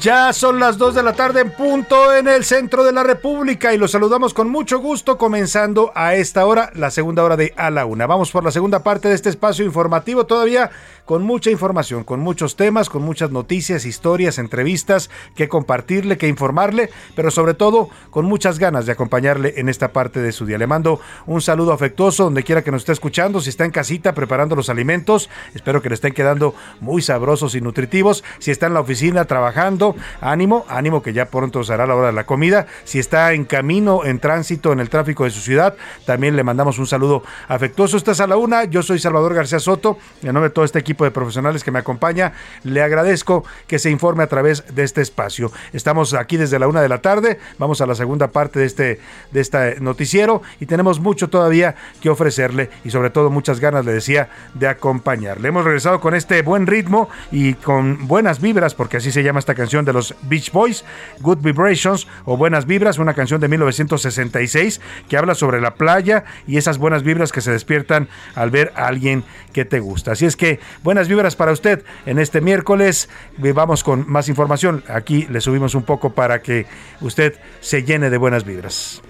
Ya son las 2 de la tarde en punto en el centro de la República y los saludamos con mucho gusto comenzando a esta hora, la segunda hora de A la Una. Vamos por la segunda parte de este espacio informativo todavía con mucha información, con muchos temas, con muchas noticias, historias, entrevistas que compartirle, que informarle, pero sobre todo con muchas ganas de acompañarle en esta parte de su día. Le mando un saludo afectuoso donde quiera que nos esté escuchando, si está en casita preparando los alimentos, espero que le estén quedando muy sabrosos y nutritivos, si está en la oficina trabajando, ánimo, ánimo que ya pronto será la hora de la comida. Si está en camino, en tránsito, en el tráfico de su ciudad, también le mandamos un saludo afectuoso. Estás a la una, yo soy Salvador García Soto, en nombre de todo este equipo de profesionales que me acompaña, le agradezco que se informe a través de este espacio. Estamos aquí desde la una de la tarde, vamos a la segunda parte de este, de este noticiero y tenemos mucho todavía que ofrecerle y sobre todo muchas ganas, le decía, de acompañarle. Hemos regresado con este buen ritmo y con buenas vibras, porque así se llama esta canción de los Beach Boys, Good Vibrations o Buenas Vibras, una canción de 1966 que habla sobre la playa y esas buenas vibras que se despiertan al ver a alguien que te gusta. Así es que buenas vibras para usted en este miércoles. Vamos con más información. Aquí le subimos un poco para que usted se llene de buenas vibras.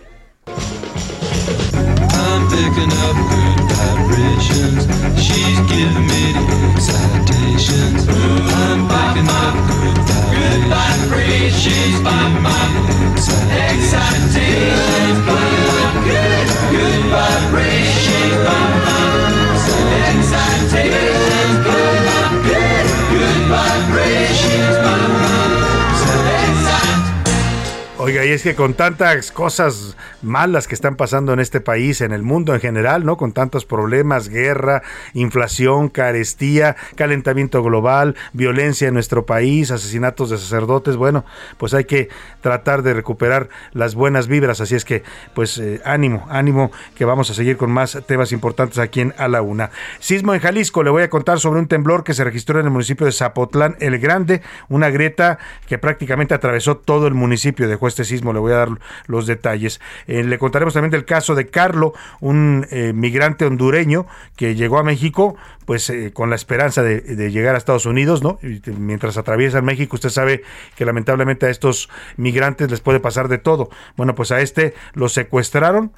Oiga, y es que con tantas cosas malas que están pasando en este país, en el mundo en general, ¿no? Con tantos problemas, guerra, inflación, carestía, calentamiento global, violencia en nuestro país, asesinatos de sacerdotes, bueno, pues hay que tratar de recuperar las buenas vibras, así es que, pues eh, ánimo, ánimo, que vamos a seguir con más temas importantes aquí en A la Una. Sismo en Jalisco, le voy a contar sobre un temblor que se registró en el municipio de Zapotlán el Grande, una grieta que prácticamente atravesó todo el municipio, dejó este sismo, le voy a dar los detalles. Eh, le contaremos también del caso de Carlo, un eh, migrante hondureño que llegó a México, pues eh, con la esperanza de, llegar a Estados Unidos, ¿no? Y mientras atraviesan México, usted sabe que lamentablemente a estos migrantes les puede pasar de todo. Bueno, pues a este lo secuestraron,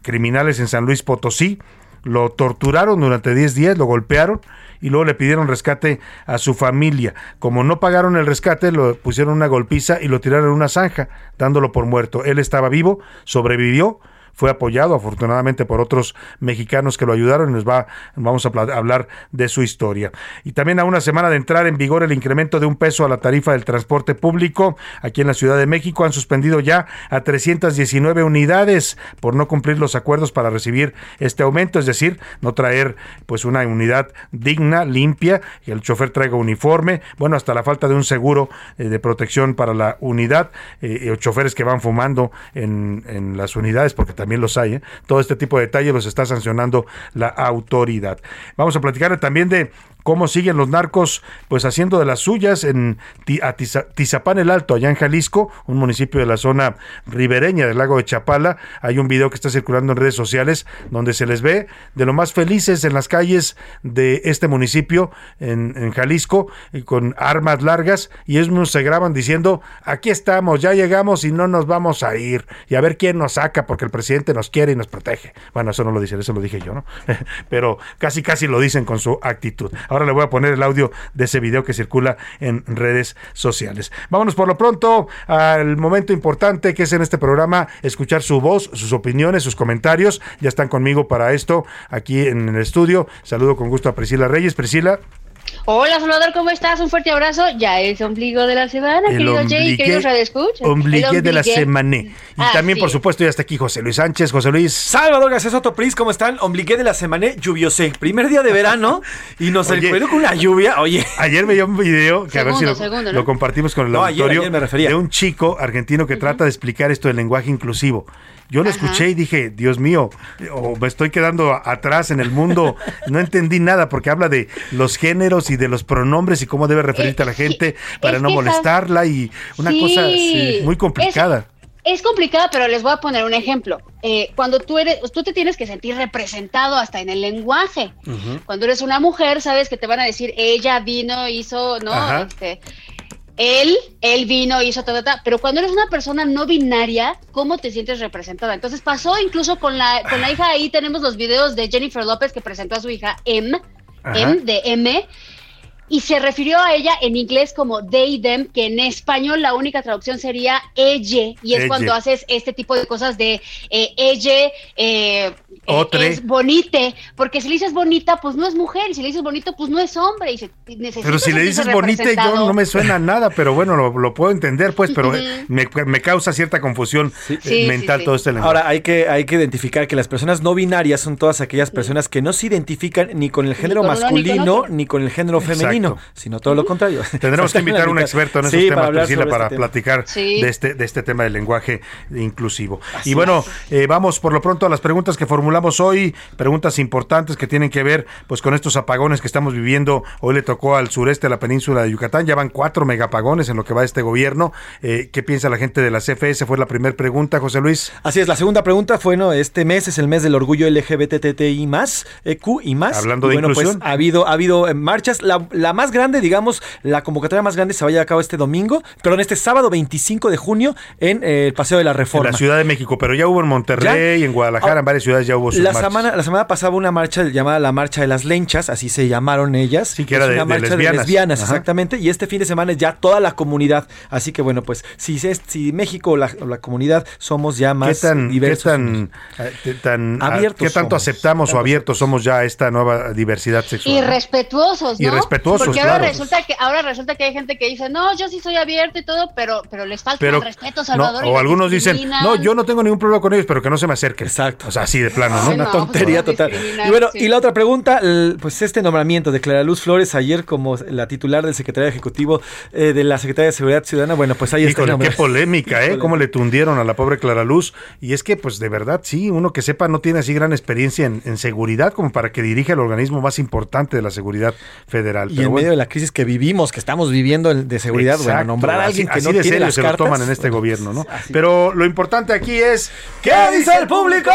criminales en San Luis Potosí, lo torturaron durante 10 días, lo golpearon y luego le pidieron rescate a su familia. Como no pagaron el rescate, lo pusieron una golpiza y lo tiraron en una zanja, dándolo por muerto. Él estaba vivo, sobrevivió, fue apoyado afortunadamente por otros mexicanos que lo ayudaron y nos va, vamos a hablar de su historia. Y también a una semana de entrar en vigor el incremento de un peso a la tarifa del transporte público, aquí en la Ciudad de México han suspendido ya a 319 unidades por no cumplir los acuerdos para recibir este aumento, es decir, no traer pues una unidad digna, limpia, que el chofer traiga uniforme, bueno, hasta la falta de un seguro eh, de protección para la unidad, eh, choferes que van fumando en, en las unidades porque también los hay. ¿eh? Todo este tipo de detalles los está sancionando la autoridad. Vamos a platicar también de cómo siguen los narcos pues haciendo de las suyas en Tizapán el Alto, allá en Jalisco, un municipio de la zona ribereña del lago de Chapala. Hay un video que está circulando en redes sociales donde se les ve de lo más felices en las calles de este municipio en, Jalisco y con armas largas y ellos se graban diciendo aquí estamos, ya llegamos y no nos vamos a ir y a ver quién nos saca porque el presidente nos quiere y nos protege. Bueno, eso no lo dicen, eso lo dije yo, ¿no? Pero casi casi lo dicen con su actitud. Ahora le voy a poner el audio de ese video que circula en redes sociales. Vámonos por lo pronto al momento importante que es en este programa escuchar su voz, sus opiniones, sus comentarios. Ya están conmigo para esto aquí en el estudio. Saludo con gusto a Priscila Reyes. Priscila. Hola Salvador, ¿cómo estás? Un fuerte abrazo. Ya es ombligo de la semana, El querido Jay, ombligue- queridos radioescuchas. Ombligue de la ombligue. semana. Y también, por es. supuesto, ya está aquí José Luis Sánchez. José Luis. Salvador García Soto Pris, ¿cómo están? Ombliqué de la semana, lluviosé. Primer día de verano y nos encuentro con una lluvia. Oye. Ayer veía un video que a ver si lo, segundo, ¿no? lo compartimos con el No, auditorio ayer me refería. de un chico argentino que trata de explicar esto del lenguaje inclusivo. Yo lo escuché y dije, Dios mío, o me estoy quedando atrás en el mundo. No entendí nada porque habla de los géneros y de los pronombres y cómo debe referirte a la gente para es no molestarla y una Sí. cosa sí, muy complicada. Es complicada, pero les voy a poner un ejemplo. Eh, cuando tú eres, tú te tienes que sentir representado hasta en el lenguaje. Cuando eres una mujer, sabes que te van a decir, ella vino, hizo, ¿no? Este, él, él vino, hizo, ta, ta, ta. Pero cuando eres una persona no binaria, ¿cómo te sientes representada? Entonces pasó incluso con la, con la hija, ahí tenemos los videos de Jennifer López que presentó a su hija M, Ajá. M de M. y se refirió a ella en inglés como they, them, que en español la única traducción sería ella, y es Elle. cuando haces este tipo de cosas de eh, ella, eh, Otre. es bonite, porque si le dices bonita, pues no es mujer, y si le dices bonito, pues no es hombre, y se, necesita Pero si le dices bonita, yo no me suena a nada, pero bueno, lo, lo puedo entender, pues, pero eh, me, me causa cierta confusión eh, Sí, mental sí, sí. todo este lenguaje. Ahora hay que, hay que identificar que las personas no binarias son todas aquellas personas que no se identifican ni con el género con uno, ni con masculino ni con el género femenino, sino todo lo contrario. Tendremos que invitar a un experto en esos Sí, temas, para Priscila, para este platicar Sí. de, este, de este tema del lenguaje inclusivo. y bueno, eh, vamos por lo pronto a las preguntas que formulamos hoy, preguntas importantes que tienen que ver pues con estos apagones que estamos viviendo. Hoy le tocó al sureste de la península de Yucatán, ya van cuatro megapagones en lo que va este gobierno. Eh, ¿Qué piensa la gente de la CFS? Fue la primera pregunta, José Luis. Así es, la segunda pregunta fue, no, este mes es el mes del orgullo LGBTTI más, EQ y más. Hablando Y de bueno, inclusión. Pues, ha habido, ha habido eh, marchas, la, la más grande, digamos, la convocatoria más grande se va a llevar a cabo este domingo, perdón, este sábado 25 de junio en eh, el Paseo de la En Reforma. la Ciudad de México, pero ya hubo en Monterrey, ¿Ya? en Guadalajara, Ah, en varias ciudades ya hubo sus La marchas. semana, la semana pasada hubo una marcha llamada la Marcha de las Lenchas, así se llamaron ellas. Sí, que era de- una de marcha lesbianas. Ajá. exactamente. Y este fin de semana es ya toda la comunidad. Así que bueno, pues si, es- si México o la, la comunidad somos ya ¿Qué más tan, qué diversos. tan, eh, tan Abiertos qué tanto somos. aceptamos o abiertos somos ya a esta nueva diversidad sexual? Y ¿no? respetuosos, ¿no? Y respetuosos, Porque ahora claro. resulta que ahora resulta que hay gente que dice, "No, yo sí soy abierto y todo", pero pero les falta Pero, el respeto, Salvador. y o algunos dicen, no, yo no tengo ningún problema con ellos, pero que no se me acerquen. Exacto. O sea, así de plano, ¿no? Una tontería total. Y bueno, sí. y la otra pregunta, el- pues este nombramiento de Clara Luz Flores ayer como la titular del secretario ejecutivo eh, de la Secretaría de Seguridad Ciudadana, bueno, pues ahí está. qué polémica, ¿eh? Cómo le tundieron a la pobre Clara Luz. Y es que, pues, de verdad, sí, uno que sepa no tiene así gran experiencia en, en seguridad como para que dirija el organismo más importante de la seguridad federal. Y Pero en bueno. medio de la crisis que vivimos, que estamos viviendo de seguridad, bueno, nombrar a alguien así- que no de tiene las se cartas. lo toman en este gobierno, ¿no? así. Pero lo importante aquí es ¿Qué dice el público?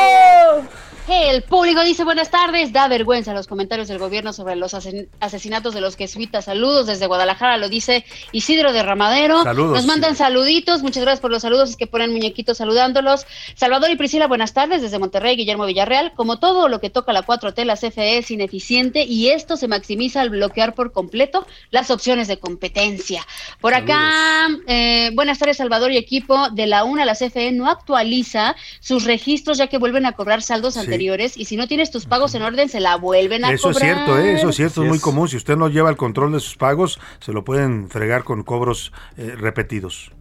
El público dice buenas tardes, da vergüenza los comentarios del gobierno sobre los asesinatos de los jesuitas. Saludos desde Guadalajara, lo dice Isidro de Ramadero. Saludos, Nos mandan saluditos, muchas gracias por los saludos, es que ponen muñequitos saludándolos. Salvador y Priscila, buenas tardes desde Monterrey, Guillermo Villarreal. Como todo lo que toca la 4T, la CFE es ineficiente y esto se maximiza al bloquear por completo las opciones de competencia. Por acá, eh, buenas tardes Salvador y equipo de la UNA, la CFE no actualiza sus registros ya que vuelven a cobrar saldos Sí. Anteriores y si no tienes tus pagos en orden se la vuelven a Eso es cobrar. cierto, ¿eh? eso es cierto, es muy es. común. Si usted no lleva el control de sus pagos, se lo pueden fregar con cobros eh, repetidos.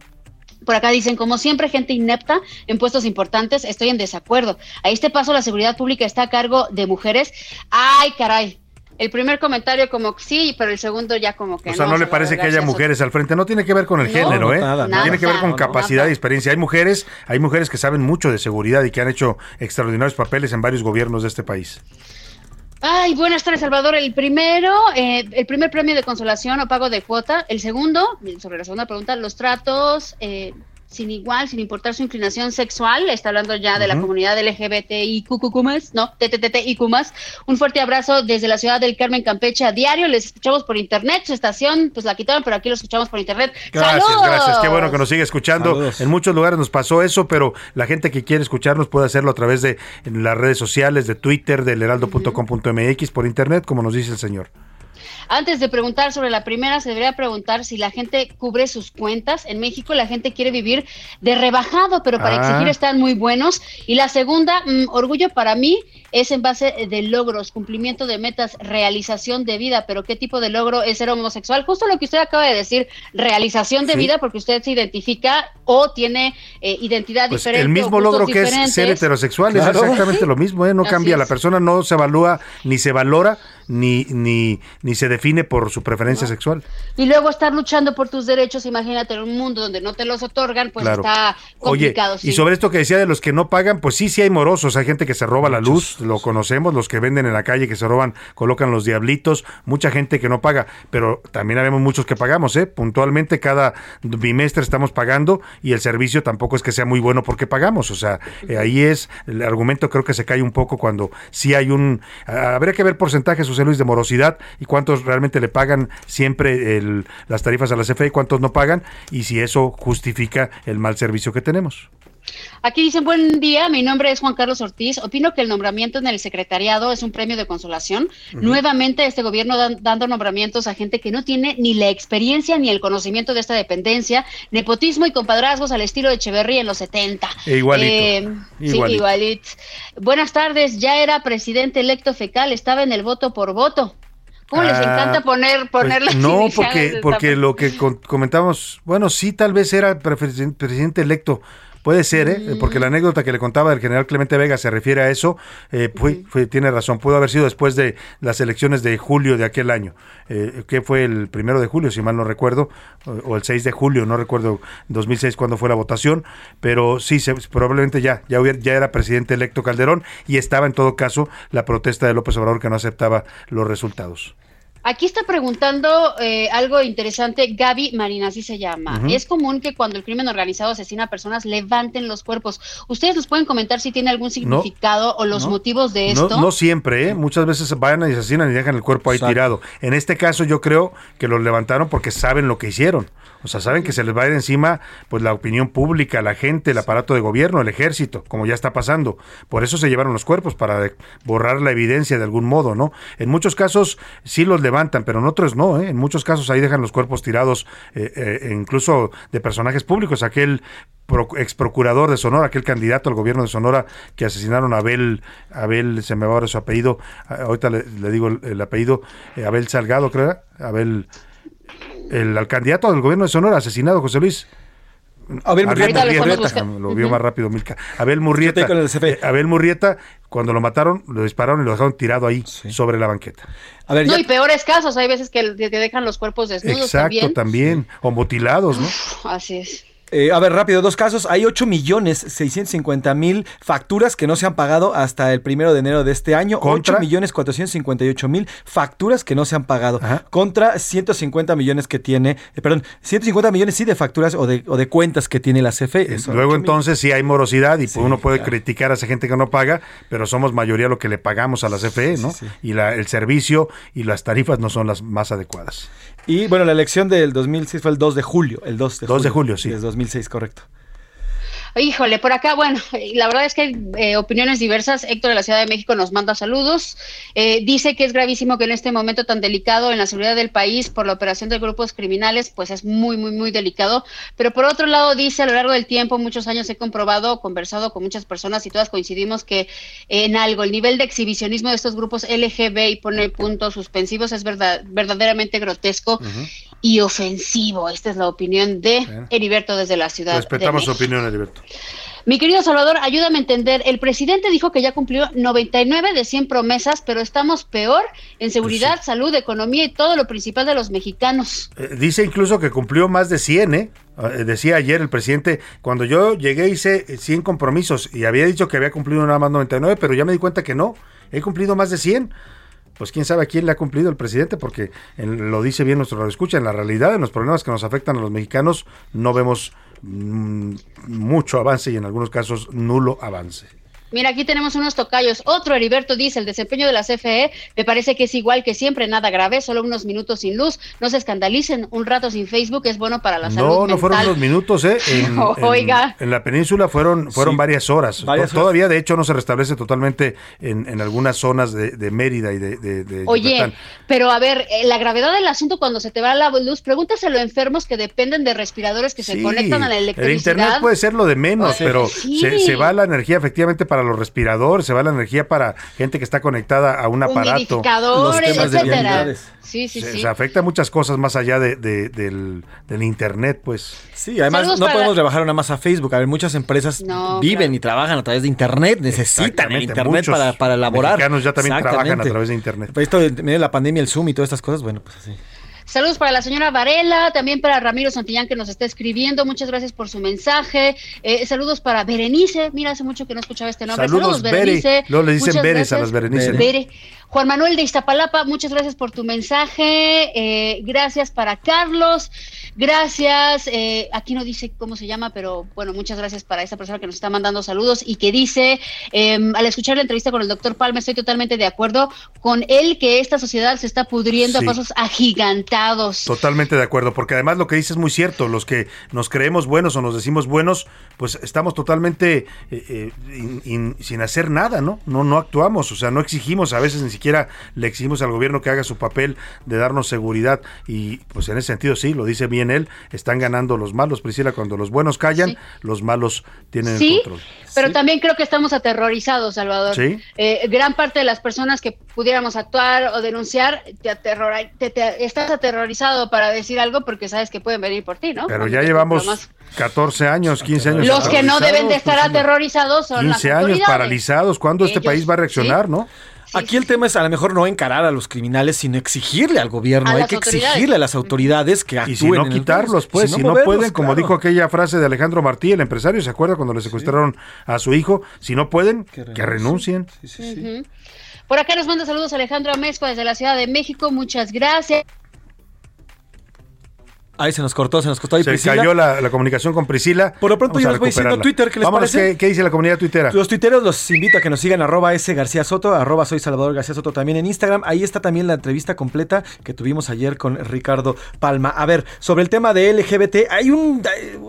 Por acá dicen, como siempre, gente inepta en puestos importantes, estoy en desacuerdo. A este paso la seguridad pública está a cargo de mujeres. Ay, caray. El primer comentario como que sí, pero el segundo ya como que O sea, no, le parece que haya mujeres al frente. No tiene que ver con el No, género, ¿eh? nada, nada. tiene que ver con Nada, capacidad nada. y experiencia. Hay mujeres, hay mujeres que saben mucho de seguridad y que han hecho extraordinarios papeles en varios gobiernos de este país. Ay, buenas tardes, Salvador. El primero, eh, el primer premio de consolación o pago de cuota. El segundo, sobre la segunda pregunta, los tratos eh, sin igual, sin importar su inclinación sexual. Está hablando ya de la Ujú. comunidad LGBTIQ+, no, TTTIQ+. Un fuerte abrazo desde la ciudad del Carmen, Campeche, a diario. Les escuchamos por internet. Su estación, pues la quitaron, pero aquí lo escuchamos por internet. Gracias, ¡Saludos! gracias. Qué bueno que nos sigue escuchando. Saludos. En muchos lugares nos pasó eso, pero la gente que quiere escucharnos puede hacerlo a través de las redes sociales, de Twitter, del heraldo.com.mx, por internet, como nos dice el señor. Antes de preguntar sobre la primera, se debería preguntar si la gente cubre sus cuentas. En México la gente quiere vivir de rebajado, pero para Ah. exigir están muy buenos. Y la segunda, mm, orgullo para mí, es en base de logros, cumplimiento de metas, realización de vida. Pero ¿qué tipo de logro es ser homosexual? Justo lo que usted acaba de decir, realización de Sí. vida, porque usted se identifica o tiene eh, identidad Pues diferente. el mismo logro que es ser heterosexual Claro. es exactamente lo mismo, ¿eh? no Así cambia. La persona no se evalúa, ni se valora, ni, ni, ni se define por su preferencia sexual. Y luego estar luchando por tus derechos, imagínate en un mundo donde no te los otorgan, pues Claro. está Oye, complicado. sí. y sobre esto que decía de los que no pagan, pues sí, sí hay morosos, hay gente que se roba la luz, lo conocemos, los que venden en la calle, que se roban, colocan los diablitos, mucha gente que no paga, pero también habemos muchos que pagamos, ¿eh? Puntualmente cada bimestre estamos pagando y el servicio tampoco es que sea muy bueno porque pagamos, o sea, eh, ahí es, el argumento creo que se cae un poco cuando sí hay un, habría que ver porcentajes, Luis, de morosidad y cuántos realmente le pagan siempre el- las tarifas a la CFE y cuántos no pagan y si eso justifica el mal servicio que tenemos. Aquí dicen, buen día, mi nombre es Juan Carlos Ortiz. Opino que el nombramiento en el secretariado es un premio de consolación. Nuevamente, este gobierno dan- dando nombramientos a gente que no tiene ni la experiencia ni el conocimiento de esta dependencia. Nepotismo y compadrazgos al estilo de Echeverría en los 70. E igualito, Eh, Sí, igualito. Buenas tardes, ya era presidente electo fecal, estaba en el voto por voto. ¿Cómo les Ah, encanta poner, Pues, poner las no, porque, porque lo que comentamos, bueno, sí, tal vez era presidente electo. Puede ser, ¿eh? Mm. porque la anécdota que le contaba del general Clemente Vega se refiere a eso. eh, fue- fue- tiene razón, pudo haber sido después de las elecciones de julio de aquel año, eh, que fue el primero de julio, si mal no recuerdo, o, o el 6 de julio, no recuerdo 2006 cuándo fue la votación, pero sí, se- probablemente ya, ya, hubiera- ya era presidente electo Calderón y estaba en todo caso la protesta de López Obrador que no aceptaba los resultados. Aquí está preguntando eh, algo interesante, Gaby Marina, así se llama. Es común que cuando el crimen organizado asesina a personas levanten los cuerpos. ¿Ustedes nos pueden comentar si tiene algún significado o los no, motivos de No, esto? no siempre, ¿eh? muchas veces van y asesinan y dejan el cuerpo ahí Exacto. tirado. En este caso yo creo que los levantaron porque saben lo que hicieron. O sea, saben que se les va a ir encima pues la opinión pública, la gente, el aparato de gobierno, el ejército, como ya está pasando. Por eso se llevaron los cuerpos, para borrar la evidencia de algún modo, ¿no? En muchos casos sí los levantan, pero en otros no, ¿eh? En muchos casos ahí dejan los cuerpos tirados, eh, eh, incluso de personajes públicos. Aquel pro- ex procurador de Sonora, aquel candidato al gobierno de Sonora que asesinaron a Abel, Abel, se me va ahora su apellido, ahorita le, le digo el, el apellido, eh, Abel Salgado, creo, Abel, el, al candidato del gobierno de Sonora, asesinado, José Luis. Abel Murrieta. Murrieta, Ahorita lo vio más rápido Milka. Abel Murrieta, te el CFE. eh, Abel Murrieta, cuando lo mataron, lo dispararon y lo dejaron tirado ahí, sobre la banqueta. A ver, No, y peores casos, hay veces que, que dejan los cuerpos desnudos Exacto, también. también, o mutilados, ¿no? Así es. Eh, a ver, rápido, dos casos. Hay 8 millones 650 mil facturas que no se han pagado hasta el primero de enero de este año. ¿Contra? 8 millones 458 mil facturas que no se han pagado. Contra 150 millones que tiene, eh, perdón, 150 millones sí de facturas o de, o de cuentas que tiene la CFE. Eso, Luego 8 mil. entonces sí hay morosidad y pues, uno puede criticar a esa gente que no paga, pero somos mayoría lo que le pagamos a la CFE, ¿no? Y la, el servicio y las tarifas no son las más adecuadas. Y bueno, la elección del 2006 fue el 2 de julio. El 2 de 2 de julio. julio, sí. Es 2006, correcto. Híjole, por acá, bueno, la verdad es que hay eh, opiniones diversas. Héctor de la Ciudad de México nos manda saludos. Eh, dice que es gravísimo que en este momento tan delicado en la seguridad del país por la operación de grupos criminales, pues es muy, muy, muy delicado. Pero por otro lado, dice a lo largo del tiempo, muchos años he comprobado, conversado con muchas personas y todas coincidimos que en algo, el nivel de exhibicionismo de estos grupos LGB y pone puntos suspensivos es verdad, verdaderamente grotesco y ofensivo. Esta es la opinión de Heriberto desde la Ciudad de Respetamos su México. opinión, Heriberto. Mi querido Salvador, ayúdame a entender. El presidente dijo que ya cumplió 99 de 100 promesas, pero estamos peor en seguridad, salud, economía y todo lo principal de los mexicanos. Eh, Dice incluso que cumplió más de 100, ¿eh? Eh, Decía ayer el presidente, cuando yo llegué hice eh, 100 compromisos y había dicho que había cumplido nada más 99, pero ya me di cuenta que no, he cumplido más de 100. Pues quién sabe a quién le ha cumplido el presidente, porque en- lo dice bien nuestro escucha, en la realidad, en los problemas que nos afectan a los mexicanos, no vemos mm, mucho avance y en algunos casos nulo avance. Mira, aquí tenemos unos tocayos. Otro Heriberto dice, el desempeño de la CFE me parece que es igual que siempre, nada grave, solo unos minutos sin luz. No se escandalicen, un rato sin Facebook es bueno para la salud No, no mental. fueron unos minutos, ¿eh? En, Oiga. en la península fueron, fueron Sí, varias horas. varias Todavía, de hecho, no se restablece totalmente en, en algunas zonas de, de Mérida y de, de- de Oye, Yucatán. pero a ver, eh, la gravedad del asunto cuando se te va la luz, pregúntaselo a enfermos que dependen de respiradores que se conectan a la el electricidad. internet puede ser lo de menos, Oye, pero sí. se, se va la energía efectivamente para los respiradores, se va la energía para gente que está conectada a un aparato. Humidificadores, etcétera. Sí, sí, Se, sí. se afecta muchas cosas más allá de, de- del, del internet, pues. Sí, además Saludos no para podemos la- rebajar nada más a Facebook. A ver, muchas empresas No, viven claro. y trabajan a través de Internet, necesitan el Internet para, para elaborar. mexicanos ya también trabajan a través de Internet. Pero esto, en medio de la pandemia, el Zoom y todas estas cosas, bueno, pues así. Saludos para la señora Varela, también para Ramiro Santillán que nos está escribiendo. Muchas gracias por su mensaje. Eh, saludos para Berenice. Mira, hace mucho que no escuchaba este nombre. Saludos, Bere. Luego le dicen Beres a las Berenice, ¿no? Bere. Juan Manuel de Iztapalapa, muchas gracias por tu mensaje. Eh, gracias para Carlos. Gracias. eh, aquí no dice cómo se llama, pero bueno, muchas gracias para esta persona que nos está mandando saludos y que dice, eh, al escuchar la entrevista con el doctor Palma, estoy totalmente de acuerdo con él que esta sociedad se está pudriendo Sí. a pasos agigantados. Totalmente de acuerdo, porque además lo que dices es muy cierto, los que nos creemos buenos o nos decimos buenos, pues estamos totalmente eh, eh, in- in- sin hacer nada, ¿no? ¿no? No actuamos, o sea, no exigimos, a veces ni siquiera le exigimos al gobierno que haga su papel de darnos seguridad y pues en ese sentido sí, lo dice bien él, están ganando los malos, Priscila, cuando los buenos callan, los malos tienen Sí, el control. pero también creo que estamos aterrorizados, Salvador. Sí. Eh, gran parte de las personas que pudiéramos actuar o denunciar, te, aterrora- te- te- estás aterrorizado para decir algo porque sabes que pueden venir por ti, ¿no? Pero ya llevamos proclamas. 14 años, 15 años. Los que no deben de estar aterrorizados, son las 15 años paralizados. ¿Cuándo este país va a reaccionar, sí. no? Aquí el tema es a lo mejor no encarar a los criminales, sino exigirle al gobierno. A Hay que exigirle a las autoridades que actúen. Y si no quitarlos, pues, si no, moverlos, pueden, como claro. dijo aquella frase de Alejandro Martí, el empresario, ¿se acuerda cuando le secuestraron a su hijo? Si no pueden, que renuncien. Por acá nos manda saludos Alejandro Amezco desde la Ciudad de México. Muchas gracias. Ahí se nos cortó, se nos cortó ahí Se Priscila. cayó la, la comunicación con Priscila. Por lo pronto Vamos yo les voy diciendo. Twitter, ¿qué les Vámonos, parece? ¿qué, qué dice la comunidad tuitera? Los tuiteros los invito a que nos sigan arroba S García Soto, arroba soy Salvador García Soto también en Instagram. Ahí está también la entrevista completa que tuvimos ayer con Ricardo Palma. A ver, sobre el tema de LGBT, hay un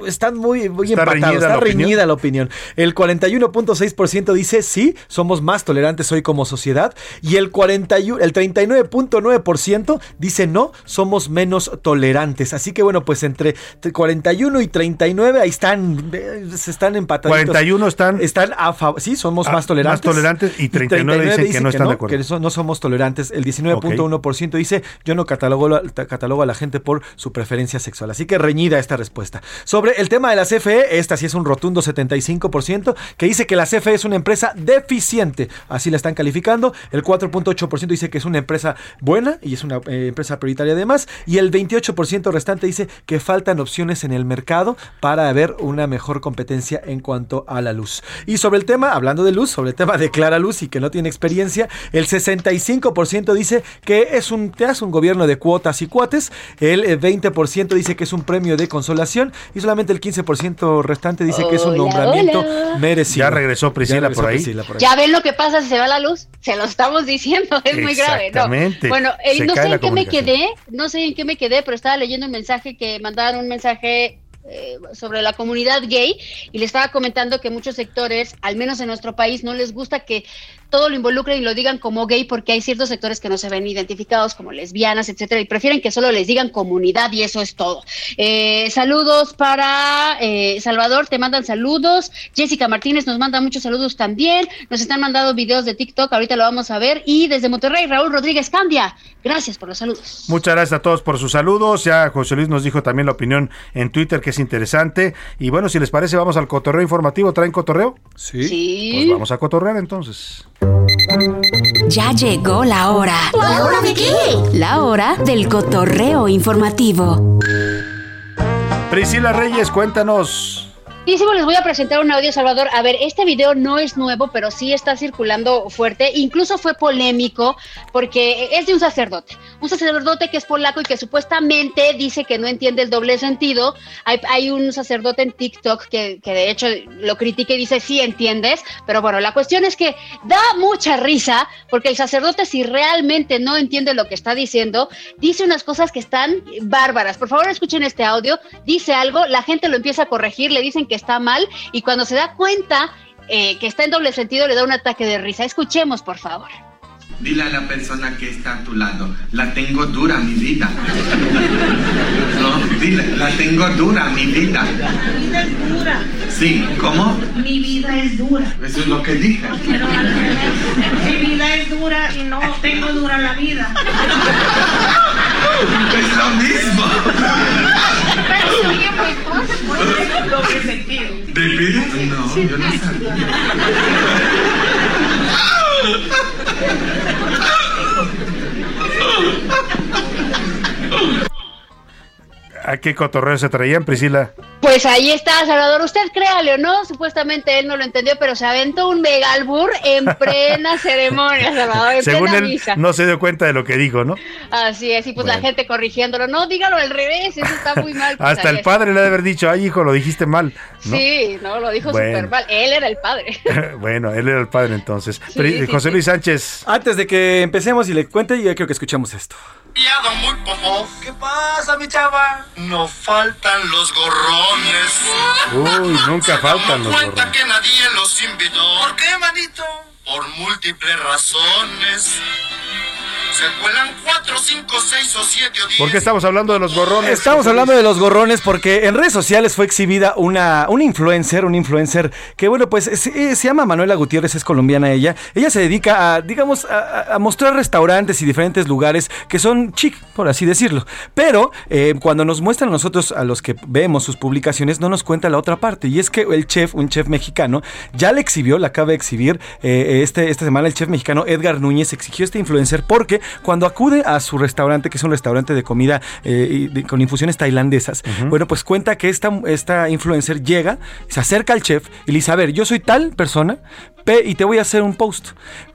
están muy, muy Está empatados, reñida está la opinión. reñida la opinión. El 41.6% dice sí, somos más tolerantes hoy como sociedad y el 41 el 39.9% dice no, somos menos tolerantes. Así que bueno, pues entre 41 y 39 ahí están se están empataditos. 41 están están a favor, sí, somos más tolerantes. más tolerantes y 39 dicen que no están de acuerdo. Que no somos tolerantes. El 19.1% dice, yo no catalogo, catalogo a la gente por su preferencia sexual. Así que reñida esta respuesta. Sobre el tema de la CFE, esta sí es un rotundo 75%, que dice que la CFE es una empresa deficiente. Así la están calificando. El 4.8% dice que es una empresa buena y es una eh, empresa prioritaria además. Y el 28% restante dice que faltan opciones en el mercado para haber una mejor competencia en cuanto a la luz. Y sobre el tema, hablando de luz, sobre el tema de Clara Luz y que no tiene experiencia, el 65% dice que es un, te hace un gobierno de cuotas y cuates, el eh, 20% dice que es un premio de consolación y solamente el 15% restante dice que es un nombramiento hola. merecido. Ya regresó Priscila Ya regresó por ahí. Priscila por ahí. Ya ven lo que pasa si se va la luz, se lo estamos diciendo, es muy grave, ¿no? Exactamente. Bueno, eh, no sé en qué me quedé, no sé en qué me quedé, pero estaba leyendo un mensaje que mandaron un mensaje eh, sobre la comunidad gay y le estaba comentando que muchos sectores, al menos en nuestro país, no les gusta que todo lo involucren y lo digan como gay porque hay ciertos sectores que no se ven identificados como lesbianas, etcétera, y prefieren que solo les digan comunidad y eso es todo. Eh, saludos para eh, Salvador, te mandan saludos. Jessica Martínez nos manda muchos saludos también. Nos están mandando videos de TikTok, ahorita lo vamos a ver. Y desde Monterrey, Raúl Rodríguez Candia. Gracias por los saludos. Muchas gracias a todos por sus saludos. Ya José Luis nos dijo también la opinión en Twitter, que es interesante. Y bueno, si les parece, vamos al cotorreo informativo. ¿Traen cotorreo? Sí. Pues vamos a cotorrear entonces. Ya llegó la hora. ¿La hora de qué? La hora del cotorreo informativo. Priscila Reyes, cuéntanos. Rapidísimo les voy a presentar un audio, Salvador. A ver, este video no es nuevo, pero sí está circulando fuerte. Incluso fue polémico porque es de un sacerdote. Un sacerdote que es polaco y que supuestamente dice que no entiende el doble sentido. Hay, un sacerdote en TikTok que, que de hecho lo critica y dice, sí entiendes. Pero bueno, la cuestión es que da mucha risa porque el sacerdote si realmente no entiende lo que está diciendo, dice unas cosas que están bárbaras. Por favor, escuchen este audio. Dice algo, la gente lo empieza a corregir, le dicen que está mal y cuando se da cuenta eh, que está en doble sentido le da un ataque de risa. Escuchemos, por favor. Dile a la persona que está a tu lado, la tengo dura mi vida. No, dile, la tengo dura mi vida. Mi vida es dura. Sí, ¿cómo? Mi vida es dura. Eso es lo que dije. Pero. Mi vida es dura y no tengo dura la vida. Es lo mismo. Pero muy fuerte, puede doble sentido. ¿De veras? No, yo no sabía. ¿A qué cotorreo se traían, Priscila? Pues ahí está, Salvador. Usted créale o no, supuestamente él no lo entendió, pero se aventó un mega albur en plena ceremonia, Salvador, en Según plena él, misa. no se dio cuenta de lo que dijo, ¿no? Así es, y pues la gente corrigiéndolo. No, dígalo al revés, eso está muy mal. pues, Hasta el padre le ha de haber dicho, ay, hijo, lo dijiste mal. ¿no? Sí, no, lo dijo Bueno. súper mal. Él era el padre. bueno, él era el padre entonces. Pero, sí, José sí. Luis Sánchez. Antes de que empecemos y le cuente, yo creo que escuchamos esto. muy. ¿Qué pasa, mi chava? No faltan los gorrones. Uy, nunca faltan los Cuenta que nadie los invitó. ¿Por qué, manito? Por múltiples razones. Se cuelan cuatro, cinco, seis o siete o diez. ¿Por qué estamos hablando de los gorrones? Estamos hablando de los gorrones porque en redes sociales fue exhibida una, una influencer, un influencer que bueno, pues se, se llama Manuela Gutiérrez, es colombiana ella. Ella se dedica a, digamos, a, a mostrar restaurantes y diferentes lugares que son chic, por así decirlo. Pero eh, cuando nos muestran a nosotros, a los que vemos sus publicaciones, no nos cuenta la otra parte. Y es que el chef, un chef mexicano, ya le exhibió, la acaba de exhibir eh, este, esta semana el chef mexicano Edgar Núñez exigió a este influencer porque cuando acude a su restaurante, que es un restaurante de comida eh, de- con infusiones tailandesas, bueno, pues cuenta que esta, esta influencer llega, se acerca al chef y le dice, a ver, yo soy tal persona pe- y te voy a hacer un post,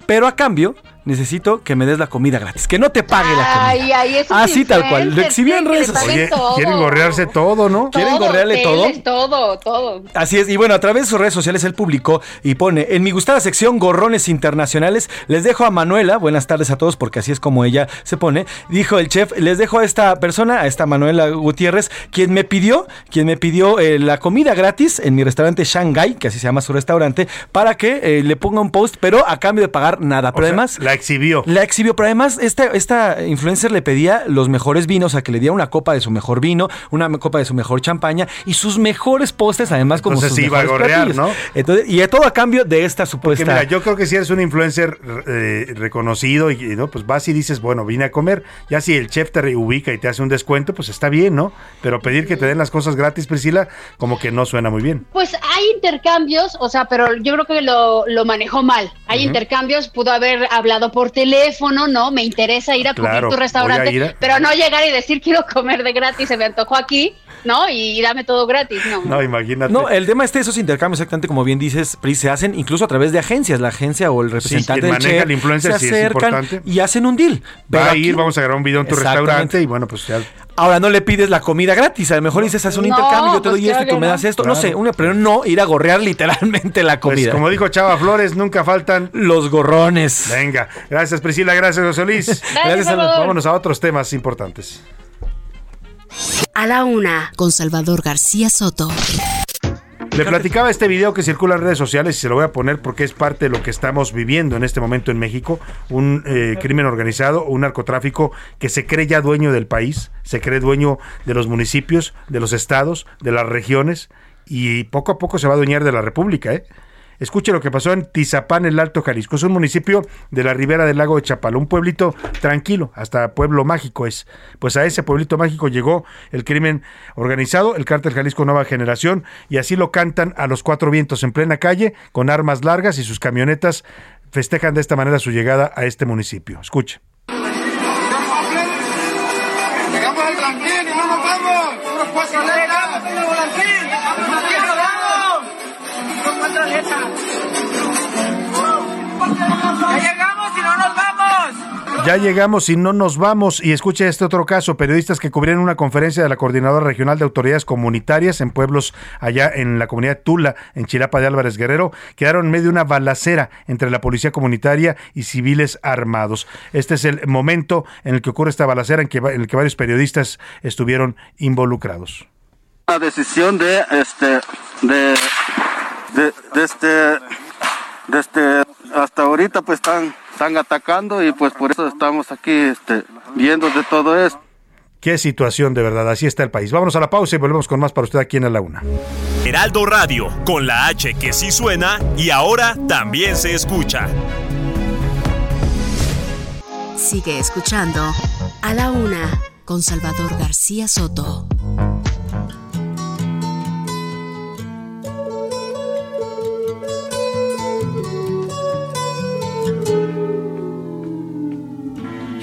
pero a cambio necesito que me des la comida gratis, que no te pague la comida. Ay, ay, Así tal cual, lo exhibió en redes sociales. Quieren gorrearse todo, ¿no? ¿Quieren gorrearle todo? todo, todo. Así es, y bueno, a través de sus redes sociales él publicó y pone, en mi gustada sección Gorrones Internacionales, les dejo a Manuela, buenas tardes a todos porque así es como ella se pone, dijo el chef, les dejo a esta persona, a esta Manuela Gutiérrez, quien me pidió, quien me pidió eh, la comida gratis en mi restaurante Shanghai, que así se llama su restaurante, para que eh, le ponga un post, pero a cambio de pagar nada, pero sea, además... La exhibió. La exhibió, pero además esta, esta influencer le pedía los mejores vinos, a que le diera una copa de su mejor vino, una copa de su mejor champaña y sus mejores postres, además como Entonces sus sí iba a mejores gorrear, platillos. ¿no? Entonces, y a todo a cambio de esta Porque supuesta... mira, yo creo que si eres un influencer eh, reconocido y, y, no, pues vas y dices, bueno, vine a comer. Ya si el chef te reubica y te hace un descuento, pues está bien, ¿no? Pero pedir que te den las cosas gratis, Priscila, como que no suena muy bien. Pues hay intercambios, o sea, pero yo creo que lo, lo manejó mal. Hay intercambios, pudo haber hablado por teléfono, ¿no? Me interesa ir a comer tu restaurante, a a- pero no llegar y decir quiero comer de gratis, se me antojó aquí, ¿no? Y, dame todo gratis, ¿no? No, imagínate. No, el tema este, esos intercambios, exactamente como bien dices, Pris, se hacen incluso a través de agencias. La agencia o el representante quien del maneja chef el influencer, se sí es acercan importante. y hacen un deal. Pero Va a aquí- ir, vamos a grabar un video en tu restaurante y bueno, pues ya. Ahora no le pides la comida gratis, a lo mejor dices, haz un No, intercambio, yo te pues doy esto y tú que me das esto. No sé, una, pero no ir a gorrear literalmente la Pues comida. como dijo Chava Flores, nunca faltan los gorrones. Venga, gracias Priscila, gracias José Luis. Gracias. Vámonos a otros temas importantes. A la una, con Salvador García Soto. Le platicaba este video que circula en redes sociales y se lo voy a poner porque es parte de lo que estamos viviendo en este momento en México. Un eh, crimen organizado, un narcotráfico que se cree ya dueño del país, se cree dueño de los municipios, de los estados, de las regiones y poco a poco se va a adueñar de la República. ¿eh? Escuche lo que pasó en Tizapán, el Alto Jalisco. Es un municipio de la ribera del lago de Chapala, un pueblito tranquilo, hasta pueblo mágico es. Pues a ese pueblito mágico llegó el crimen organizado, el cártel Jalisco Nueva Generación, y así lo cantan a los cuatro vientos en plena calle, con armas largas y sus camionetas festejan de esta manera su llegada a este municipio. Escuche. Llegamos al y no nos vamos. Unos cuatro letras. Ya llegamos y no nos vamos. Ya llegamos y no nos vamos. Y escuche este otro caso. Periodistas que cubrieron una conferencia de la Coordinadora Regional de Autoridades Comunitarias en pueblos allá en la comunidad Tula, en Chilapa de Álvarez Guerrero, quedaron en medio de una balacera entre la policía comunitaria y civiles armados. Este es el momento en el que ocurre esta balacera en, que, en el que varios periodistas estuvieron involucrados. la decisión de este de de, de este de este hasta ahorita pues están están atacando y pues por eso estamos aquí este viendo de todo esto Qué situación de verdad. Así está el país. Vámonos a la pausa y volvemos con más para usted aquí en A la Una. Heraldo Radio, con la H que sí suena y ahora también se escucha. Sigue escuchando A la una, con Salvador García Soto.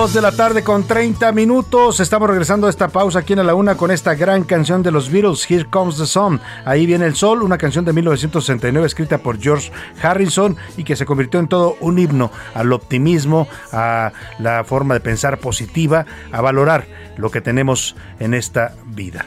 De la tarde con 30 minutos. Estamos regresando a esta pausa aquí en la una con esta gran canción de los Beatles, Here Comes the Sun. Ahí viene el sol, una canción de 1969 escrita por George Harrison y que se convirtió en todo un himno al optimismo, a la forma de pensar positiva, a valorar lo que tenemos en esta vida.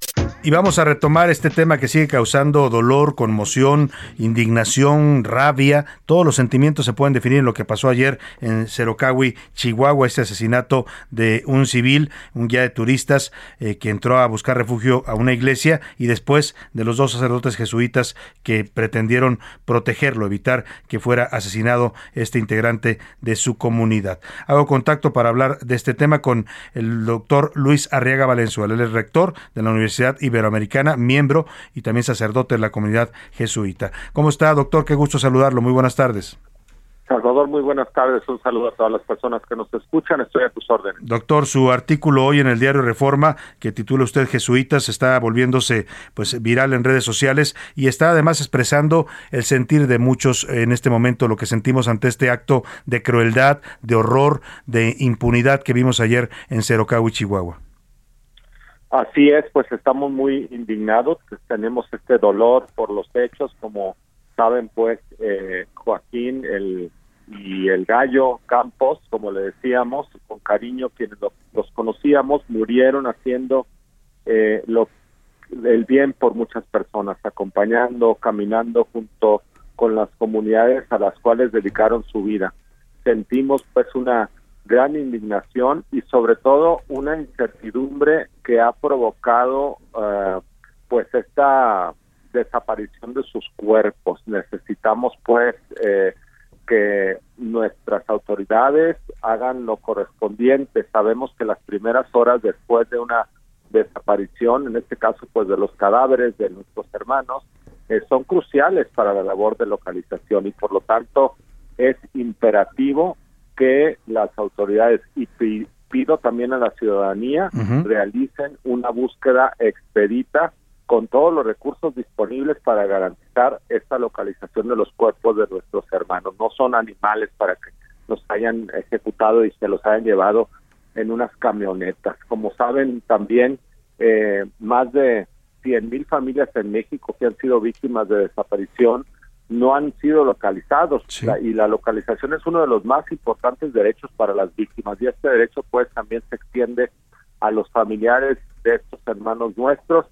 Y vamos a retomar este tema que sigue causando dolor, conmoción, indignación, rabia. Todos los sentimientos se pueden definir en lo que pasó ayer en Cerocahui, Chihuahua, este asesinato de un civil, un guía de turistas eh, que entró a buscar refugio a una iglesia y después de los dos sacerdotes jesuitas que pretendieron protegerlo, evitar que fuera asesinado este integrante de su comunidad. Hago contacto para hablar de este tema con el doctor Luis Arriaga Valenzuela, es rector de la Universidad Iberoamericana, miembro y también sacerdote de la comunidad jesuita. ¿Cómo está, doctor? Qué gusto saludarlo. Muy buenas tardes. Salvador, muy buenas tardes. Un saludo a todas las personas que nos escuchan. Estoy a tus órdenes. Doctor, su artículo hoy en el diario Reforma, que titula usted Jesuitas, está volviéndose pues viral en redes sociales y está además expresando el sentir de muchos en este momento, lo que sentimos ante este acto de crueldad, de horror, de impunidad que vimos ayer en Cerocagui, Chihuahua. Así es, pues estamos muy indignados, pues, tenemos este dolor por los hechos, como saben, pues eh, Joaquín el, y el gallo Campos, como le decíamos, con cariño quienes lo- los conocíamos, murieron haciendo eh, lo, el bien por muchas personas, acompañando, caminando junto con las comunidades a las cuales dedicaron su vida. Sentimos pues una gran indignación y sobre todo una incertidumbre que ha provocado eh, pues esta desaparición de sus cuerpos. Necesitamos pues eh, que nuestras autoridades hagan lo correspondiente. Sabemos que las primeras horas después de una desaparición, en este caso pues de los cadáveres de nuestros hermanos, eh, son cruciales para la labor de localización y por lo tanto es imperativo que las autoridades y pi- pido también a la ciudadanía realicen una búsqueda expedita con todos los recursos disponibles para garantizar esta localización de los cuerpos de nuestros hermanos. No son animales para que los hayan ejecutado y se los hayan llevado en unas camionetas. Como saben también, eh, más de 100 mil familias en México que han sido víctimas de desaparición no han sido localizados y la localización es uno de los más importantes derechos para las víctimas y este derecho pues también se extiende a los familiares de estos hermanos nuestros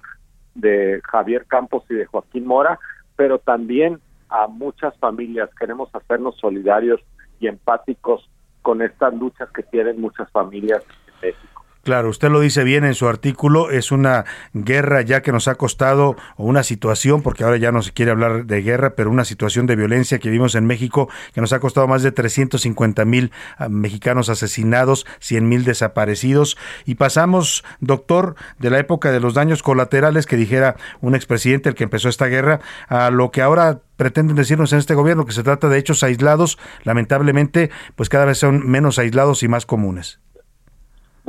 de Javier Campos y de Joaquín Mora, pero también a muchas familias. Queremos hacernos solidarios y empáticos con estas luchas que tienen muchas familias en México. Claro, usted lo dice bien en su artículo, es una guerra ya que nos ha costado, o una situación, porque ahora ya no se quiere hablar de guerra, pero una situación de violencia que vimos en México que nos ha costado más de 350 mil ah, mexicanos asesinados, 100 mil desaparecidos. Y pasamos, doctor, de la época de los daños colaterales que dijera un expresidente, el que empezó esta guerra, a lo que ahora pretenden decirnos en este gobierno, que se trata de hechos aislados, lamentablemente, pues cada vez son menos aislados y más comunes.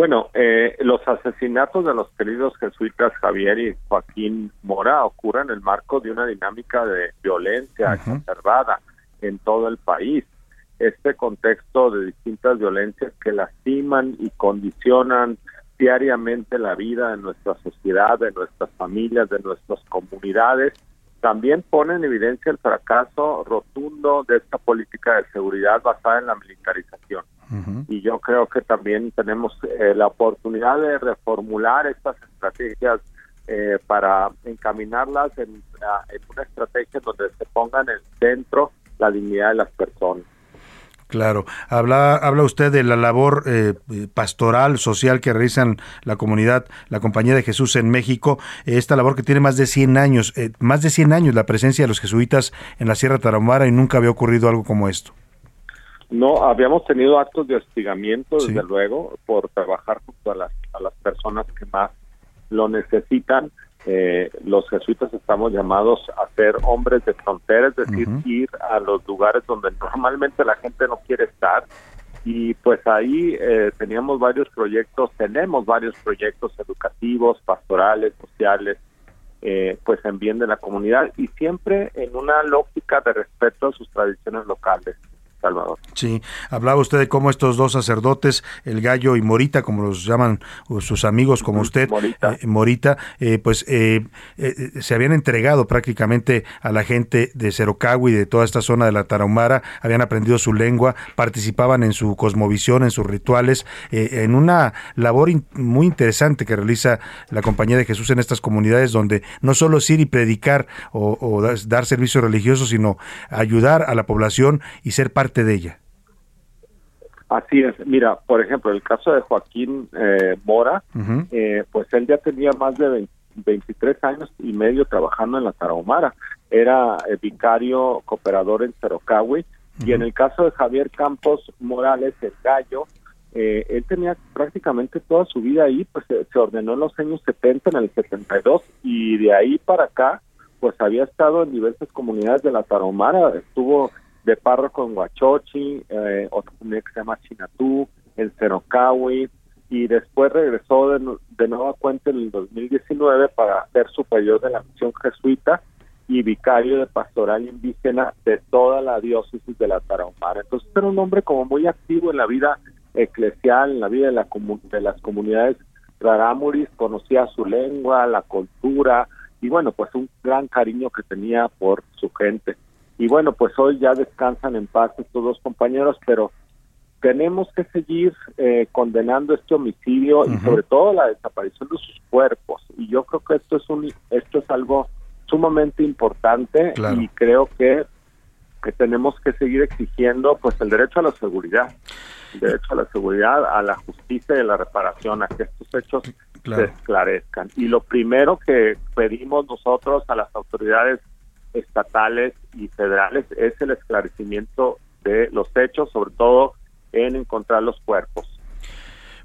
Bueno, eh, los asesinatos de los queridos jesuitas Javier y Joaquín Mora ocurren en el marco de una dinámica de violencia exacerbada en todo el país. Este contexto de distintas violencias que lastiman y condicionan diariamente la vida de nuestra sociedad, de nuestras familias, de nuestras comunidades, también pone en evidencia el fracaso rotundo de esta política de seguridad basada en la militarización y yo creo que también tenemos eh, la oportunidad de reformular estas estrategias eh, para encaminarlas en, una estrategia donde se pongan en el centro la dignidad de las personas. Claro, habla, habla usted de la labor eh, pastoral, social que realizan la comunidad, la Compañía de Jesús en México, esta labor que tiene más de 100 años, eh, más de 100 años la presencia de los jesuitas en la Sierra Tarahumara y nunca había ocurrido algo como esto. No, habíamos tenido actos de hostigamiento, desde luego, por trabajar junto a las, a las personas que más lo necesitan. Eh, los jesuitas estamos llamados a ser hombres de frontera, es decir, ir a los lugares donde normalmente la gente no quiere estar. Y pues ahí eh, teníamos varios proyectos, tenemos varios proyectos educativos, pastorales, sociales, eh, pues en bien de la comunidad y siempre en una lógica de respeto a sus tradiciones locales. Salvador. Sí, hablaba usted de cómo estos dos sacerdotes, el gallo y Morita, como los llaman sus amigos como usted, Morita, eh, Morita eh, pues eh, eh, se habían entregado prácticamente a la gente de Cerocagui y de toda esta zona de la Tarahumara, habían aprendido su lengua, participaban en su cosmovisión, en sus rituales, en una labor in- muy interesante que realiza la Compañía de Jesús en estas comunidades donde no solo es ir y predicar o, o dar- dar servicios religiosos, sino ayudar a la población y ser parte de ella. Así es. Mira, por ejemplo, el caso de Joaquín eh, Mora, eh, pues él ya tenía más de 20 23 años y medio trabajando en la Tarahumara. Era eh, vicario cooperador en Cerocagui. Y en el caso de Javier Campos Morales, el gallo, eh, él tenía prácticamente toda su vida ahí, pues se, se ordenó en los años 70, en el 72, y de ahí para acá, pues había estado en diversas comunidades de la Tarahumara, estuvo de párroco en Huachochi, eh, otra comunidad que se llama Chinatú, en Cerocahui, y después regresó de, de nueva cuenta en el 2019 para ser superior de la misión jesuita y vicario de pastoral indígena de toda la diócesis de la Tarahumara. Entonces era un hombre como muy activo en la vida eclesial, en la vida de, la comu- de las comunidades rarámuris, conocía su lengua, la cultura y bueno, pues un gran cariño que tenía por su gente. Y bueno, pues hoy ya descansan en paz estos dos compañeros, pero tenemos que seguir eh, condenando este homicidio y sobre todo la desaparición de sus cuerpos. Y yo creo que esto es un esto es algo sumamente importante Claro. y creo que que tenemos que seguir exigiendo pues el derecho a la seguridad, el derecho a la seguridad, a la justicia y a la reparación, a que estos hechos Claro. se esclarezcan. Y lo primero que pedimos nosotros a las autoridades estatales y federales es el esclarecimiento de los hechos, sobre todo en encontrar los cuerpos.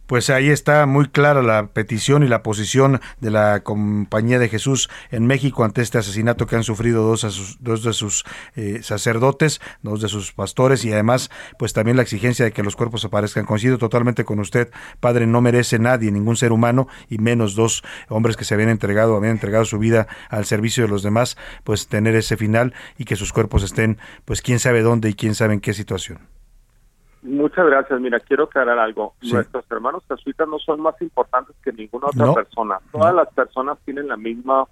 Pues ahí está muy clara la petición y la posición de la Compañía de Jesús en México ante este asesinato que han sufrido dos, de sus- dos de sus eh, sacerdotes, dos de sus pastores y además pues también la exigencia de que los cuerpos aparezcan. Coincido totalmente con usted, padre, no merece nadie, ningún ser humano y menos dos hombres que se habían entregado, habían entregado su vida al servicio de los demás, pues tener ese final y que sus cuerpos estén pues quién sabe dónde y quién sabe en qué situación. Muchas gracias. Mira, quiero aclarar algo. Sí. Nuestros hermanos jesuitas no son más importantes que ninguna otra No. persona. Todas las personas tienen la misma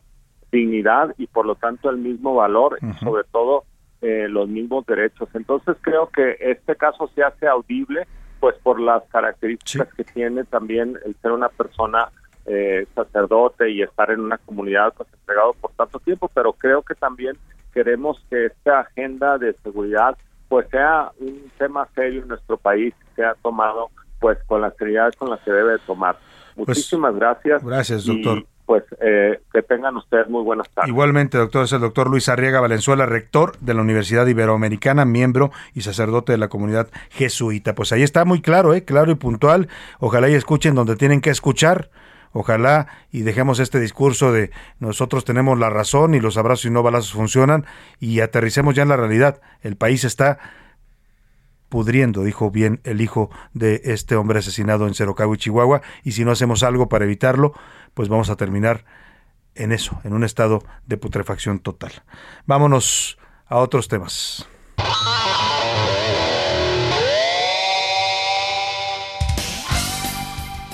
dignidad y por lo tanto el mismo valor y sobre todo eh, los mismos derechos. Entonces creo que este caso se hace audible pues por las características que tiene también el ser una persona eh, sacerdote y estar en una comunidad pues entregado por tanto tiempo, pero creo que también queremos que esta agenda de seguridad pues sea un tema serio en nuestro país, sea tomado pues con la seriedad con la que debe de tomar. Muchísimas gracias. gracias, y, doctor. pues eh, que tengan ustedes muy buenas tardes. Igualmente, doctor, es el doctor Luis Arriaga Valenzuela, rector de la Universidad Iberoamericana, miembro y sacerdote de la comunidad jesuita. Pues ahí está muy claro, ¿eh? claro y puntual. Ojalá y escuchen donde tienen que escuchar. Ojalá y dejemos este discurso de nosotros tenemos la razón y los abrazos y no balazos funcionan y aterricemos ya en la realidad. El país está pudriendo, dijo bien el hijo de este hombre asesinado en Cerocagui, Chihuahua, y si no hacemos algo para evitarlo, pues vamos a terminar en eso, en un estado de putrefacción total. Vámonos a otros temas.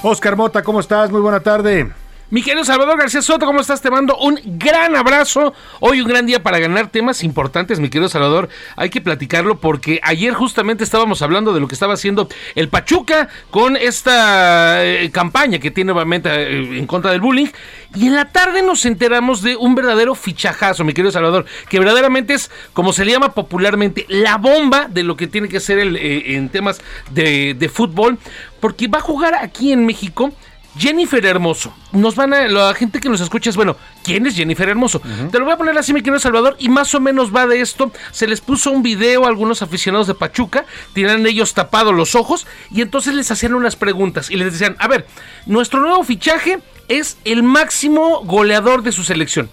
Oscar Mota, ¿cómo estás? Muy buena tarde. Mi querido Salvador García Soto, ¿cómo estás? Te mando un gran abrazo. Hoy un gran día para ganar temas importantes, mi querido Salvador. Hay que platicarlo porque ayer justamente estábamos hablando de lo que estaba haciendo el Pachuca con esta eh, campaña que tiene nuevamente eh, en contra del bullying. Y en la tarde nos enteramos de un verdadero fichajazo, mi querido Salvador, que verdaderamente es, como se le llama popularmente, la bomba de lo que tiene que ser el, eh, en temas de, de fútbol, porque va a jugar aquí en México. Jennifer Hermoso. Nos van a. La gente que nos escucha es, bueno, ¿quién es Jennifer Hermoso? Te lo voy a poner así, mi querido Salvador, y más o menos va de esto. Se les puso un video a algunos aficionados de Pachuca, tienen ellos tapados los ojos, y entonces les hacían unas preguntas y les decían: A ver, nuestro nuevo fichaje es el máximo goleador de su selección.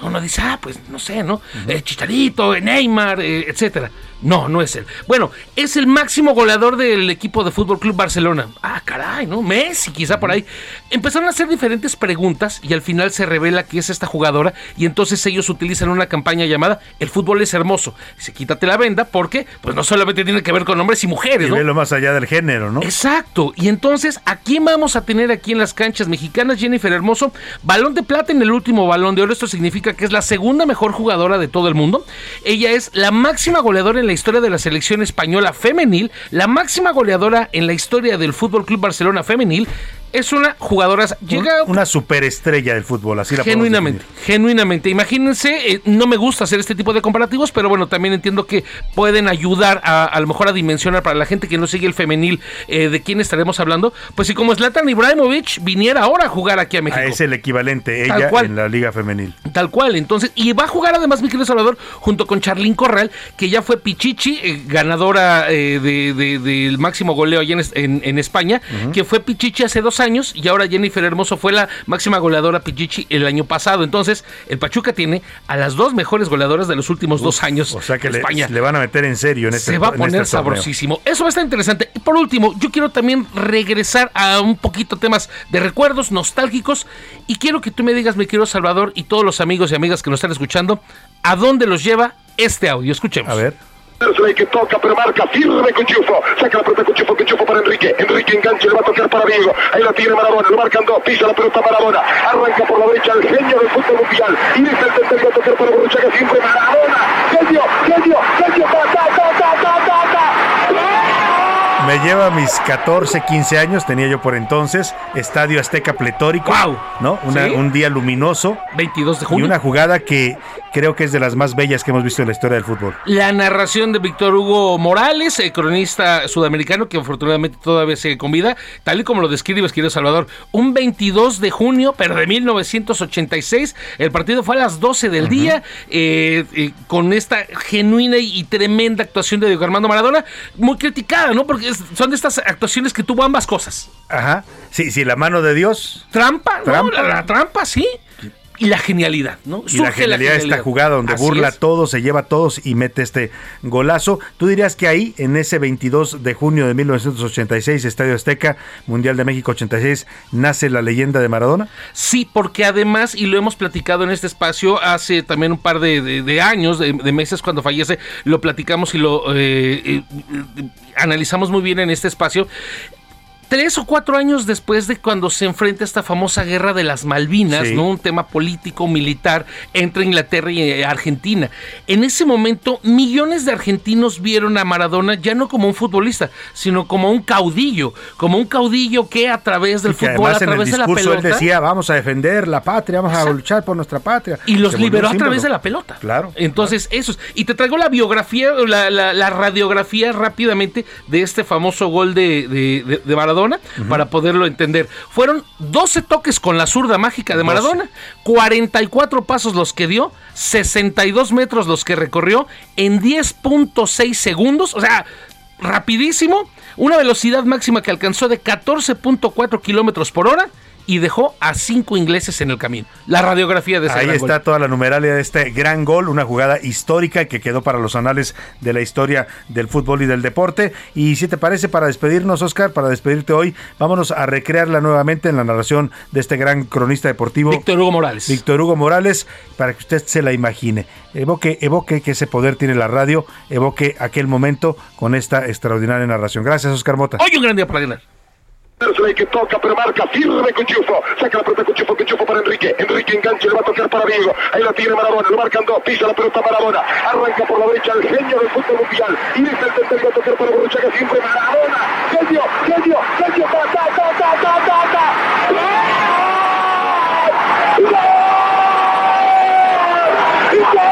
Uno dice, ah, pues no sé, ¿no? Eh, Chicharito, eh, Neymar, eh, etcétera. No, no es él. Bueno, es el máximo goleador del equipo de Fútbol Club Barcelona. Ah, caray, ¿no? Messi, quizá por ahí. Empezaron a hacer diferentes preguntas y al final se revela que es esta jugadora y entonces ellos utilizan una campaña llamada El fútbol es hermoso. Dice, quítate la venda porque, pues no solamente tiene que ver con hombres y mujeres, Y ¿no? velo más allá del género, ¿no? Exacto. Y entonces, ¿a quién vamos a tener aquí en las canchas mexicanas? Jennifer Hermoso, balón de plata en el último balón de oro. Esto significa que es la segunda mejor jugadora de todo el mundo. Ella es la máxima goleadora en la historia de la selección española femenil, la máxima goleadora en la historia del Fútbol Club Barcelona femenil. Es una jugadora. Llega Una superestrella del fútbol, así la Genuinamente, genuinamente. Imagínense, eh, no me gusta hacer este tipo de comparativos, pero bueno, también entiendo que pueden ayudar a, a lo mejor a dimensionar para la gente que no sigue el femenil eh, de quién estaremos hablando. Pues si como Zlatan Ibrahimovic viniera ahora a jugar aquí a México. Ah, es el equivalente, ella cual. en la Liga Femenil. Tal cual, entonces, y va a jugar además mi querido Salvador junto con Charlín Corral, que ya fue Pichichi, eh, ganadora eh, de- de- del máximo goleo allá en, es- en- en España, que fue Pichichi hace dos años y ahora Jennifer Hermoso fue la máxima goleadora Pichichi el año pasado. Entonces, el Pachuca tiene a las dos mejores goleadoras de los últimos dos años O sea que le, España. le van a meter en serio en este Se va a poner este torneo. sabrosísimo. Eso va a estar interesante. Y por último, yo quiero también regresar a un poquito temas de recuerdos nostálgicos. Y quiero que tú me digas, mi querido Salvador, y todos los amigos y amigas que nos están escuchando, a dónde los lleva este audio. Escuchemos. A ver. Que toca, pero marca firme con Chufo. Saca la pelota con Chufo, con Chufo para Enrique. Enrique engancha, le va a tocar para Diego. Ahí la tiene Maradona, lo marcan dos, pisa la pelota Maradona. Arranca por la derecha el genio del fútbol mundial. Y dice el tercero, va a tocar para Borruchaga siempre Maradona. Genio, genio, genio, ta, ta, ta, ta, ta, ta, ta. Me lleva mis 14, 15 años, tenía yo por entonces, Estadio Azteca pletórico, ¿no? Una- Sí. Un día luminoso. 22 de Y junio. una jugada que creo que es de las más bellas que hemos visto en la historia del fútbol. La narración de Víctor Hugo Morales, el cronista sudamericano que afortunadamente todavía sigue con vida, tal y como lo describes, querido Salvador. Un 22 de junio, pero de 1986, el partido fue a las 12 del día, eh, eh, con esta genuina y, y tremenda actuación de Diego Armando Maradona, muy criticada, ¿no? Porque es- son de estas actuaciones que tuvo ambas cosas. Ajá. Sí, sí, la mano de Dios. Trampa, ¿no? Trampa. La, la trampa, sí. Y la genialidad, ¿no? Y la genialidad de esta jugada donde Así burla a todos, se lleva a todos y mete este golazo. ¿Tú dirías que ahí, en ese 22 de junio de 1986, Estadio Azteca, Mundial de México 86, nace la leyenda de Maradona? Sí, porque además, y lo hemos platicado en este espacio hace también un par de, de- de años, de, de meses cuando fallece, lo platicamos y lo eh, eh, eh, analizamos muy bien en este espacio. Tres o cuatro años después de cuando se enfrenta esta famosa guerra de las Malvinas, Sí. ¿no? Un tema político, militar entre Inglaterra y eh, Argentina. En ese momento, millones de argentinos vieron a Maradona ya no como un futbolista, sino como un caudillo, como un caudillo que a través del fútbol, a además en el través de la pelota. él decía, vamos a defender la patria, vamos a luchar por nuestra patria. Y los Se liberó a través de la pelota. Claro. Entonces, eso es. Y te traigo la biografía, la, la- la radiografía rápidamente de este famoso gol de, de- de- de Maradona para poderlo entender. Fueron 12 toques con la zurda mágica de 12. Maradona, 44 pasos los que dio, 62 metros los que recorrió en 10.6 segundos. O sea, rapidísimo. Una velocidad máxima que alcanzó de 14.4 kilómetros por hora y dejó a cinco ingleses en el camino. La radiografía de ese Ahí gran está gol. toda la numeralia de este gran gol, una jugada histórica que quedó para los anales de la historia del fútbol y del deporte. Y si te parece, para despedirnos, Oscar, para despedirte hoy, vámonos a recrearla nuevamente en la narración de este gran cronista deportivo. Víctor Hugo Morales. Víctor Hugo Morales, para que usted se la imagine. Evoque, evoque que ese poder tiene la radio, evoque aquel momento con esta extraordinaria narración. Gracias, Oscar Mota. Hoy un gran día para ganar. Que toca, pero marca firme Cuchufo. Saca la pelota Cuchufo, Cuchufo para Enrique. Enrique enganche, le va a tocar para Diego. Ahí la tiene Maradona, lo marcan dos, pisa la pelota Maradona. Arranca por la derecha el genio del fútbol mundial. Y es el tercero, va a tocar para Borruchaga siempre Maradona. Genio, genio, genio, ta, ta, ta, ta, ta, ta, ta.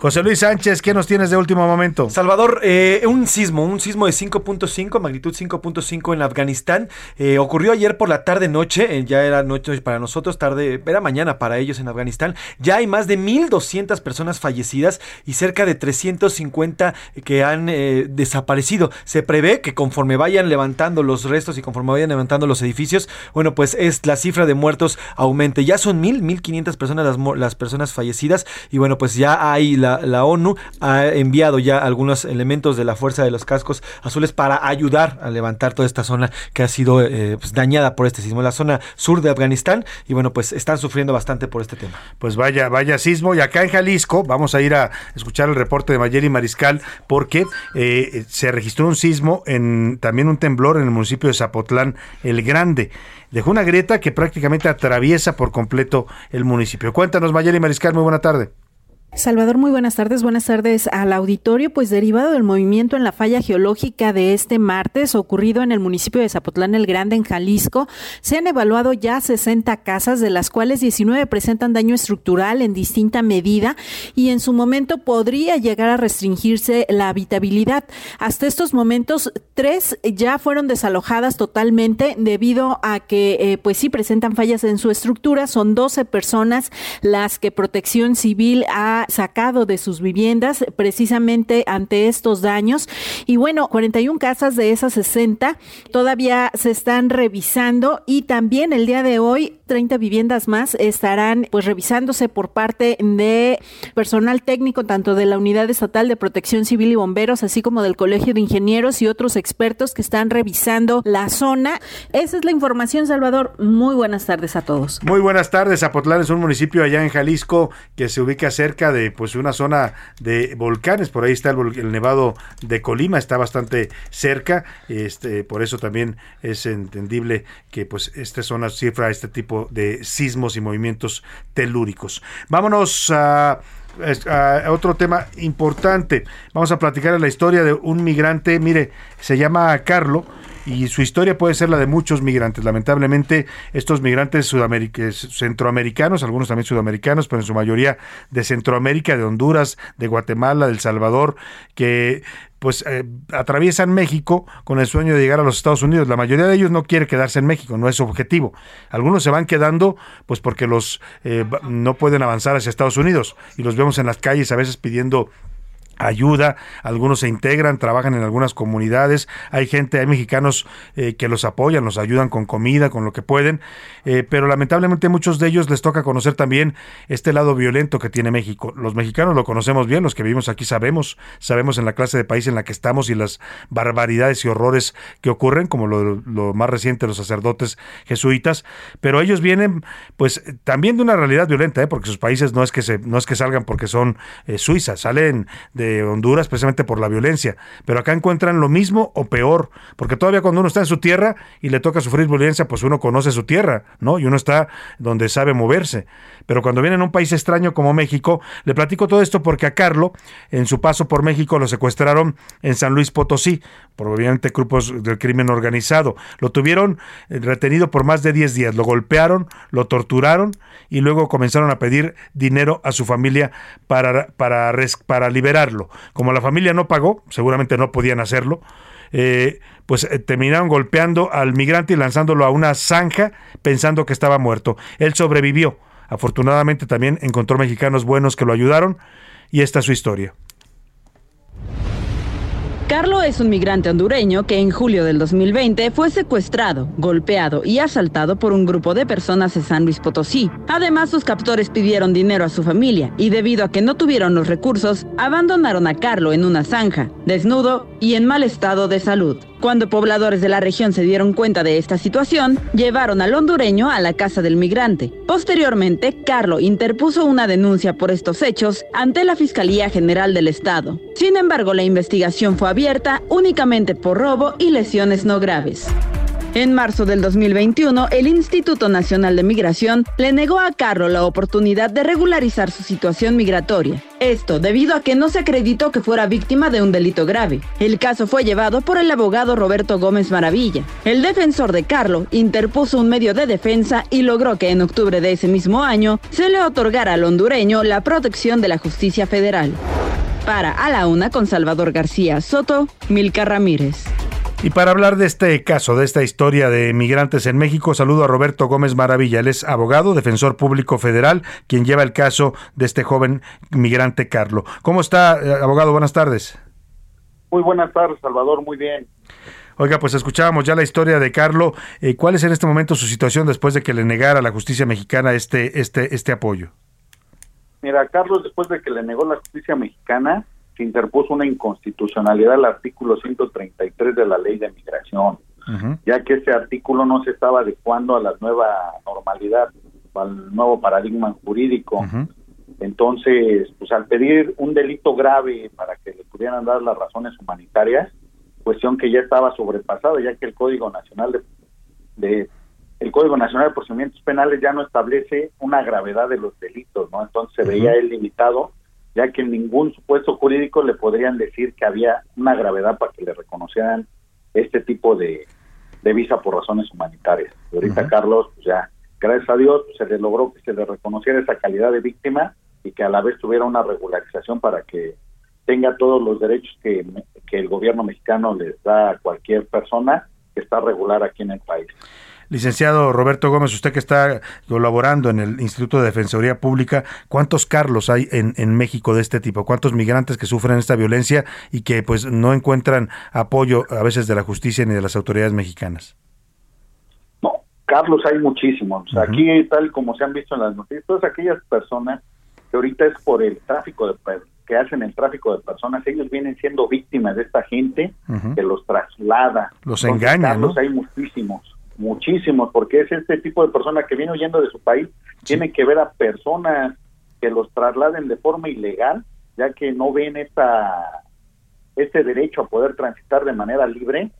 José Luis Sánchez, ¿qué nos tienes de último momento? Salvador, eh, un sismo, un sismo de 5.5, magnitud 5.5 en Afganistán. eh, ocurrió ayer por la tarde noche, eh, ya era noche para nosotros, tarde, era mañana para ellos en Afganistán. Ya hay más de 1.200 personas fallecidas y cerca de 350 que han desaparecido. Se prevé que conforme vayan levantando los restos y conforme vayan levantando los edificios, bueno, pues es la cifra de muertos aumente. Ya son 1.000, 1.500 personas las, las personas fallecidas y bueno, pues ya hay la, la ONU ha enviado ya algunos elementos de la Fuerza de los Cascos Azules para ayudar a levantar toda esta zona que ha sido eh, pues, dañada por este sismo, la zona sur de Afganistán y bueno, pues están sufriendo bastante por este tema. Pues vaya, vaya sismo. Y acá en Jalisco vamos a ir a escuchar el reporte de Mayeli Mariscal porque eh, se registró un sismo, en también un temblor en el municipio de Zapotlán el Grande. Dejó una grieta que prácticamente atraviesa por completo el municipio. Cuéntanos, Mayeli Mariscal, muy buena tarde. Salvador, muy buenas tardes. Buenas tardes al auditorio. Pues derivado del movimiento en la falla geológica de este martes ocurrido en el municipio de Zapotlán el Grande, en Jalisco, se han evaluado ya 60 casas, de las cuales 19 presentan daño estructural en distinta medida y en su momento podría llegar a restringirse la habitabilidad. Hasta estos momentos, tres ya fueron desalojadas totalmente debido a que, eh, pues sí, presentan fallas en su estructura. Son 12 personas las que Protección Civil ha sacado de sus viviendas precisamente ante estos daños. Y bueno, 41 casas de esas 60 todavía se están revisando y también el día de hoy 30 viviendas más estarán pues revisándose por parte de personal técnico tanto de la Unidad Estatal de Protección Civil y Bomberos, así como del Colegio de Ingenieros y otros expertos que están revisando la zona. Esa es la información, Salvador. Muy buenas tardes a todos. Muy buenas tardes. Zapotlán es un municipio allá en Jalisco que se ubica cerca de pues una zona de volcanes. Por ahí está el, nevado de Colima, está bastante cerca. Este, por eso también es entendible que pues esta zona cifra este tipo de sismos y movimientos telúricos. Vámonos a a otro tema importante. Vamos a platicar la historia de un migrante. Mire, se llama Carlo y su historia puede ser la de muchos migrantes. Lamentablemente, estos migrantes centroamericanos, algunos también sudamericanos, pero en su mayoría de Centroamérica, de Honduras, de Guatemala, de El Salvador, que pues eh, atraviesan México con el sueño de llegar a los Estados Unidos. La mayoría de ellos no quiere quedarse en México, no es su objetivo. Algunos se van quedando pues porque los eh, no pueden avanzar hacia Estados Unidos y los vemos en las calles a veces pidiendo ayuda, algunos se integran, trabajan en algunas comunidades, hay gente, hay mexicanos eh, que los apoyan, los ayudan con comida, con lo que pueden, eh, pero lamentablemente a muchos de ellos les toca conocer también este lado violento que tiene México. Los mexicanos lo conocemos bien, los que vivimos aquí sabemos, sabemos en la clase de país en la que estamos y las barbaridades y horrores que ocurren, como lo, lo más reciente los sacerdotes jesuitas, pero ellos vienen pues también de una realidad violenta, ¿eh? porque sus países no es que se, no es que salgan porque son eh, Suiza, salen Honduras precisamente por la violencia, pero acá encuentran lo mismo o peor, porque todavía cuando uno está en su tierra y le toca sufrir violencia, pues uno conoce su tierra, ¿no? Y uno está donde sabe moverse. Pero cuando viene a un país extraño como México, le platico todo esto porque a Carlo, en su paso por México, lo secuestraron en San Luis Potosí, por obviamente grupos del crimen organizado. Lo tuvieron eh, retenido por más de 10 días, lo golpearon, lo torturaron y luego comenzaron a pedir dinero a su familia para, para, para liberarlo. Como la familia no pagó, seguramente no podían hacerlo, eh, pues eh, terminaron golpeando al migrante y lanzándolo a una zanja pensando que estaba muerto. Él sobrevivió. Afortunadamente también encontró mexicanos buenos que lo ayudaron y esta es su historia. Carlo es un migrante hondureño que en julio del 2020 fue secuestrado, golpeado y asaltado por un grupo de personas en San Luis Potosí. Además, sus captores pidieron dinero a su familia y debido a que no tuvieron los recursos, abandonaron a Carlo en una zanja, desnudo y en mal estado de salud. Cuando pobladores de la región se dieron cuenta de esta situación, llevaron al hondureño a la casa del migrante. Posteriormente, Carlo interpuso una denuncia por estos hechos ante la Fiscalía General del Estado. Sin embargo, la investigación fue abierta únicamente por robo y lesiones no graves. En marzo del 2021, el Instituto Nacional de Migración le negó a Carlo la oportunidad de regularizar su situación migratoria. Esto debido a que no se acreditó que fuera víctima de un delito grave. El caso fue llevado por el abogado Roberto Gómez Maravilla. El defensor de Carlo interpuso un medio de defensa y logró que en octubre de ese mismo año se le otorgara al hondureño la protección de la justicia federal. Para A la Una con Salvador García Soto, Milka Ramírez. Y para hablar de este caso, de esta historia de migrantes en México, saludo a Roberto Gómez Maravilla. Él es abogado, defensor público federal, quien lleva el caso de este joven migrante Carlo. ¿Cómo está, eh, abogado? Buenas tardes. Muy buenas tardes, Salvador, muy bien. Oiga, pues escuchábamos ya la historia de Carlo. Eh, ¿Cuál es en este momento su situación después de que le negara la justicia mexicana este, este, este apoyo? Mira, Carlos, después de que le negó la justicia mexicana, se interpuso una inconstitucionalidad al artículo 133 de la ley de migración, ya que ese artículo no se estaba adecuando a la nueva normalidad, al nuevo paradigma jurídico. Entonces, pues al pedir un delito grave para que le pudieran dar las razones humanitarias, cuestión que ya estaba sobrepasada, ya que el Código Nacional de, de el Código Nacional de Procedimientos Penales ya no establece una gravedad de los delitos, ¿no? Entonces se veía él limitado, ya que en ningún supuesto jurídico le podrían decir que había una gravedad para que le reconocieran este tipo de, de visa por razones humanitarias. Y ahorita Carlos, pues ya, gracias a Dios, pues, se le logró que se le reconociera esa calidad de víctima y que a la vez tuviera una regularización para que tenga todos los derechos que, que el gobierno mexicano les da a cualquier persona que está regular aquí en el país. Licenciado Roberto Gómez, usted que está colaborando en el Instituto de Defensoría Pública, ¿cuántos Carlos hay en, en México de este tipo? ¿Cuántos migrantes que sufren esta violencia y que pues no encuentran apoyo a veces de la justicia ni de las autoridades mexicanas? No, Carlos, hay muchísimos. Aquí, tal como se han visto en las noticias, todas aquellas personas que ahorita es por el tráfico de que hacen el tráfico de personas, ellos vienen siendo víctimas de esta gente que los traslada. Los engaña, Carlos, ¿no? hay muchísimos, muchísimos, porque es este tipo de persona que viene huyendo de su país, tiene que ver a personas que los trasladen de forma ilegal, ya que no ven esta este derecho a poder transitar de manera libre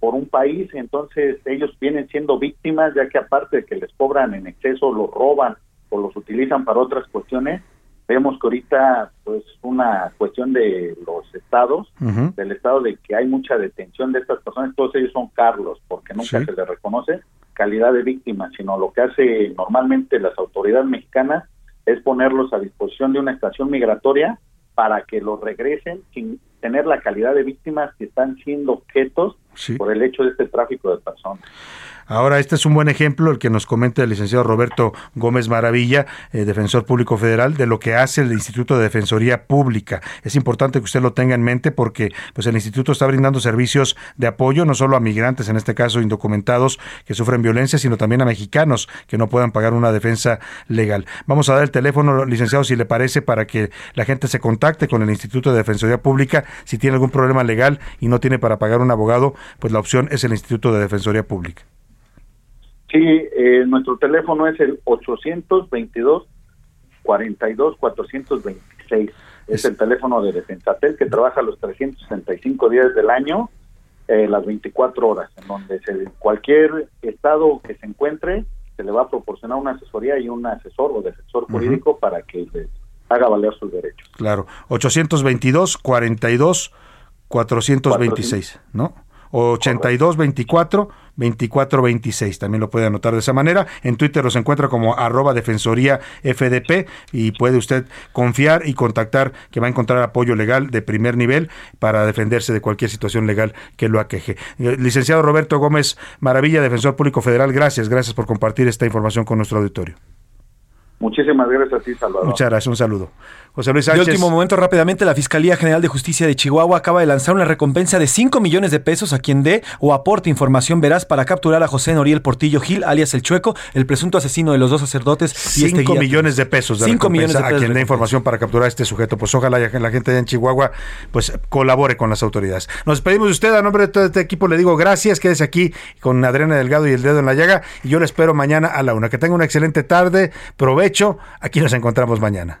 por un país, entonces ellos vienen siendo víctimas, ya que aparte de que les cobran en exceso, los roban o los utilizan para otras cuestiones, vemos que ahorita pues una cuestión de los estados, del estado de que hay mucha detención de estas personas, todos ellos son Carlos, porque nunca Sí. se les reconoce calidad de víctima, sino lo que hace normalmente las autoridades mexicanas es ponerlos a disposición de una estación migratoria para que los regresen sin tener la calidad de víctimas que están siendo objetos Sí. por el hecho de este tráfico de personas. Ahora, este es un buen ejemplo, el que nos comenta el licenciado Roberto Gómez Maravilla, eh, defensor público federal, de lo que hace el Instituto de Defensoría Pública. Es importante que usted lo tenga en mente porque pues, el instituto está brindando servicios de apoyo no solo a migrantes, en este caso indocumentados, que sufren violencia, sino también a mexicanos que no puedan pagar una defensa legal. Vamos a dar el teléfono, licenciado, si le parece, para que la gente se contacte con el Instituto de Defensoría Pública. Si tiene algún problema legal y no tiene para pagar un abogado, pues la opción es el Instituto de Defensoría Pública. Sí, eh, nuestro teléfono es el 822 42 426. Es el teléfono de Defensatel que trabaja los 365 días del año, eh, las 24 horas, en donde se, cualquier estado que se encuentre se le va a proporcionar una asesoría y un asesor o defensor jurídico para que les haga valer sus derechos. Claro, 822 42 426, ¿no? O 82 24 24 26, también lo puede anotar de esa manera. En Twitter los encuentra como arroba defensoría FDP y puede usted confiar y contactar que va a encontrar apoyo legal de primer nivel para defenderse de cualquier situación legal que lo aqueje. Eh, Licenciado Roberto Gómez Maravilla, defensor público federal, gracias, gracias por compartir esta información con nuestro auditorio. Muchísimas gracias a ti, Salvador. Muchas gracias, un saludo. José Luis De Sánchez. último momento, rápidamente, la Fiscalía General de Justicia de Chihuahua acaba de lanzar una recompensa de 5 millones de pesos a quien dé o aporte información veraz para capturar a José Noriel Portillo Gil, alias El Chueco, el presunto asesino de los dos sacerdotes. y este 5 guía- millones de pesos de 5 millones de pesos a quien de dé información para capturar a este sujeto. Pues ojalá la gente allá en Chihuahua pues colabore con las autoridades. Nos despedimos de usted, a nombre de todo este equipo le digo gracias, quédese aquí con Adriana Delgado y el dedo en la llaga y yo le espero mañana a la una. Que tenga una excelente tarde, provecho, aquí nos encontramos mañana.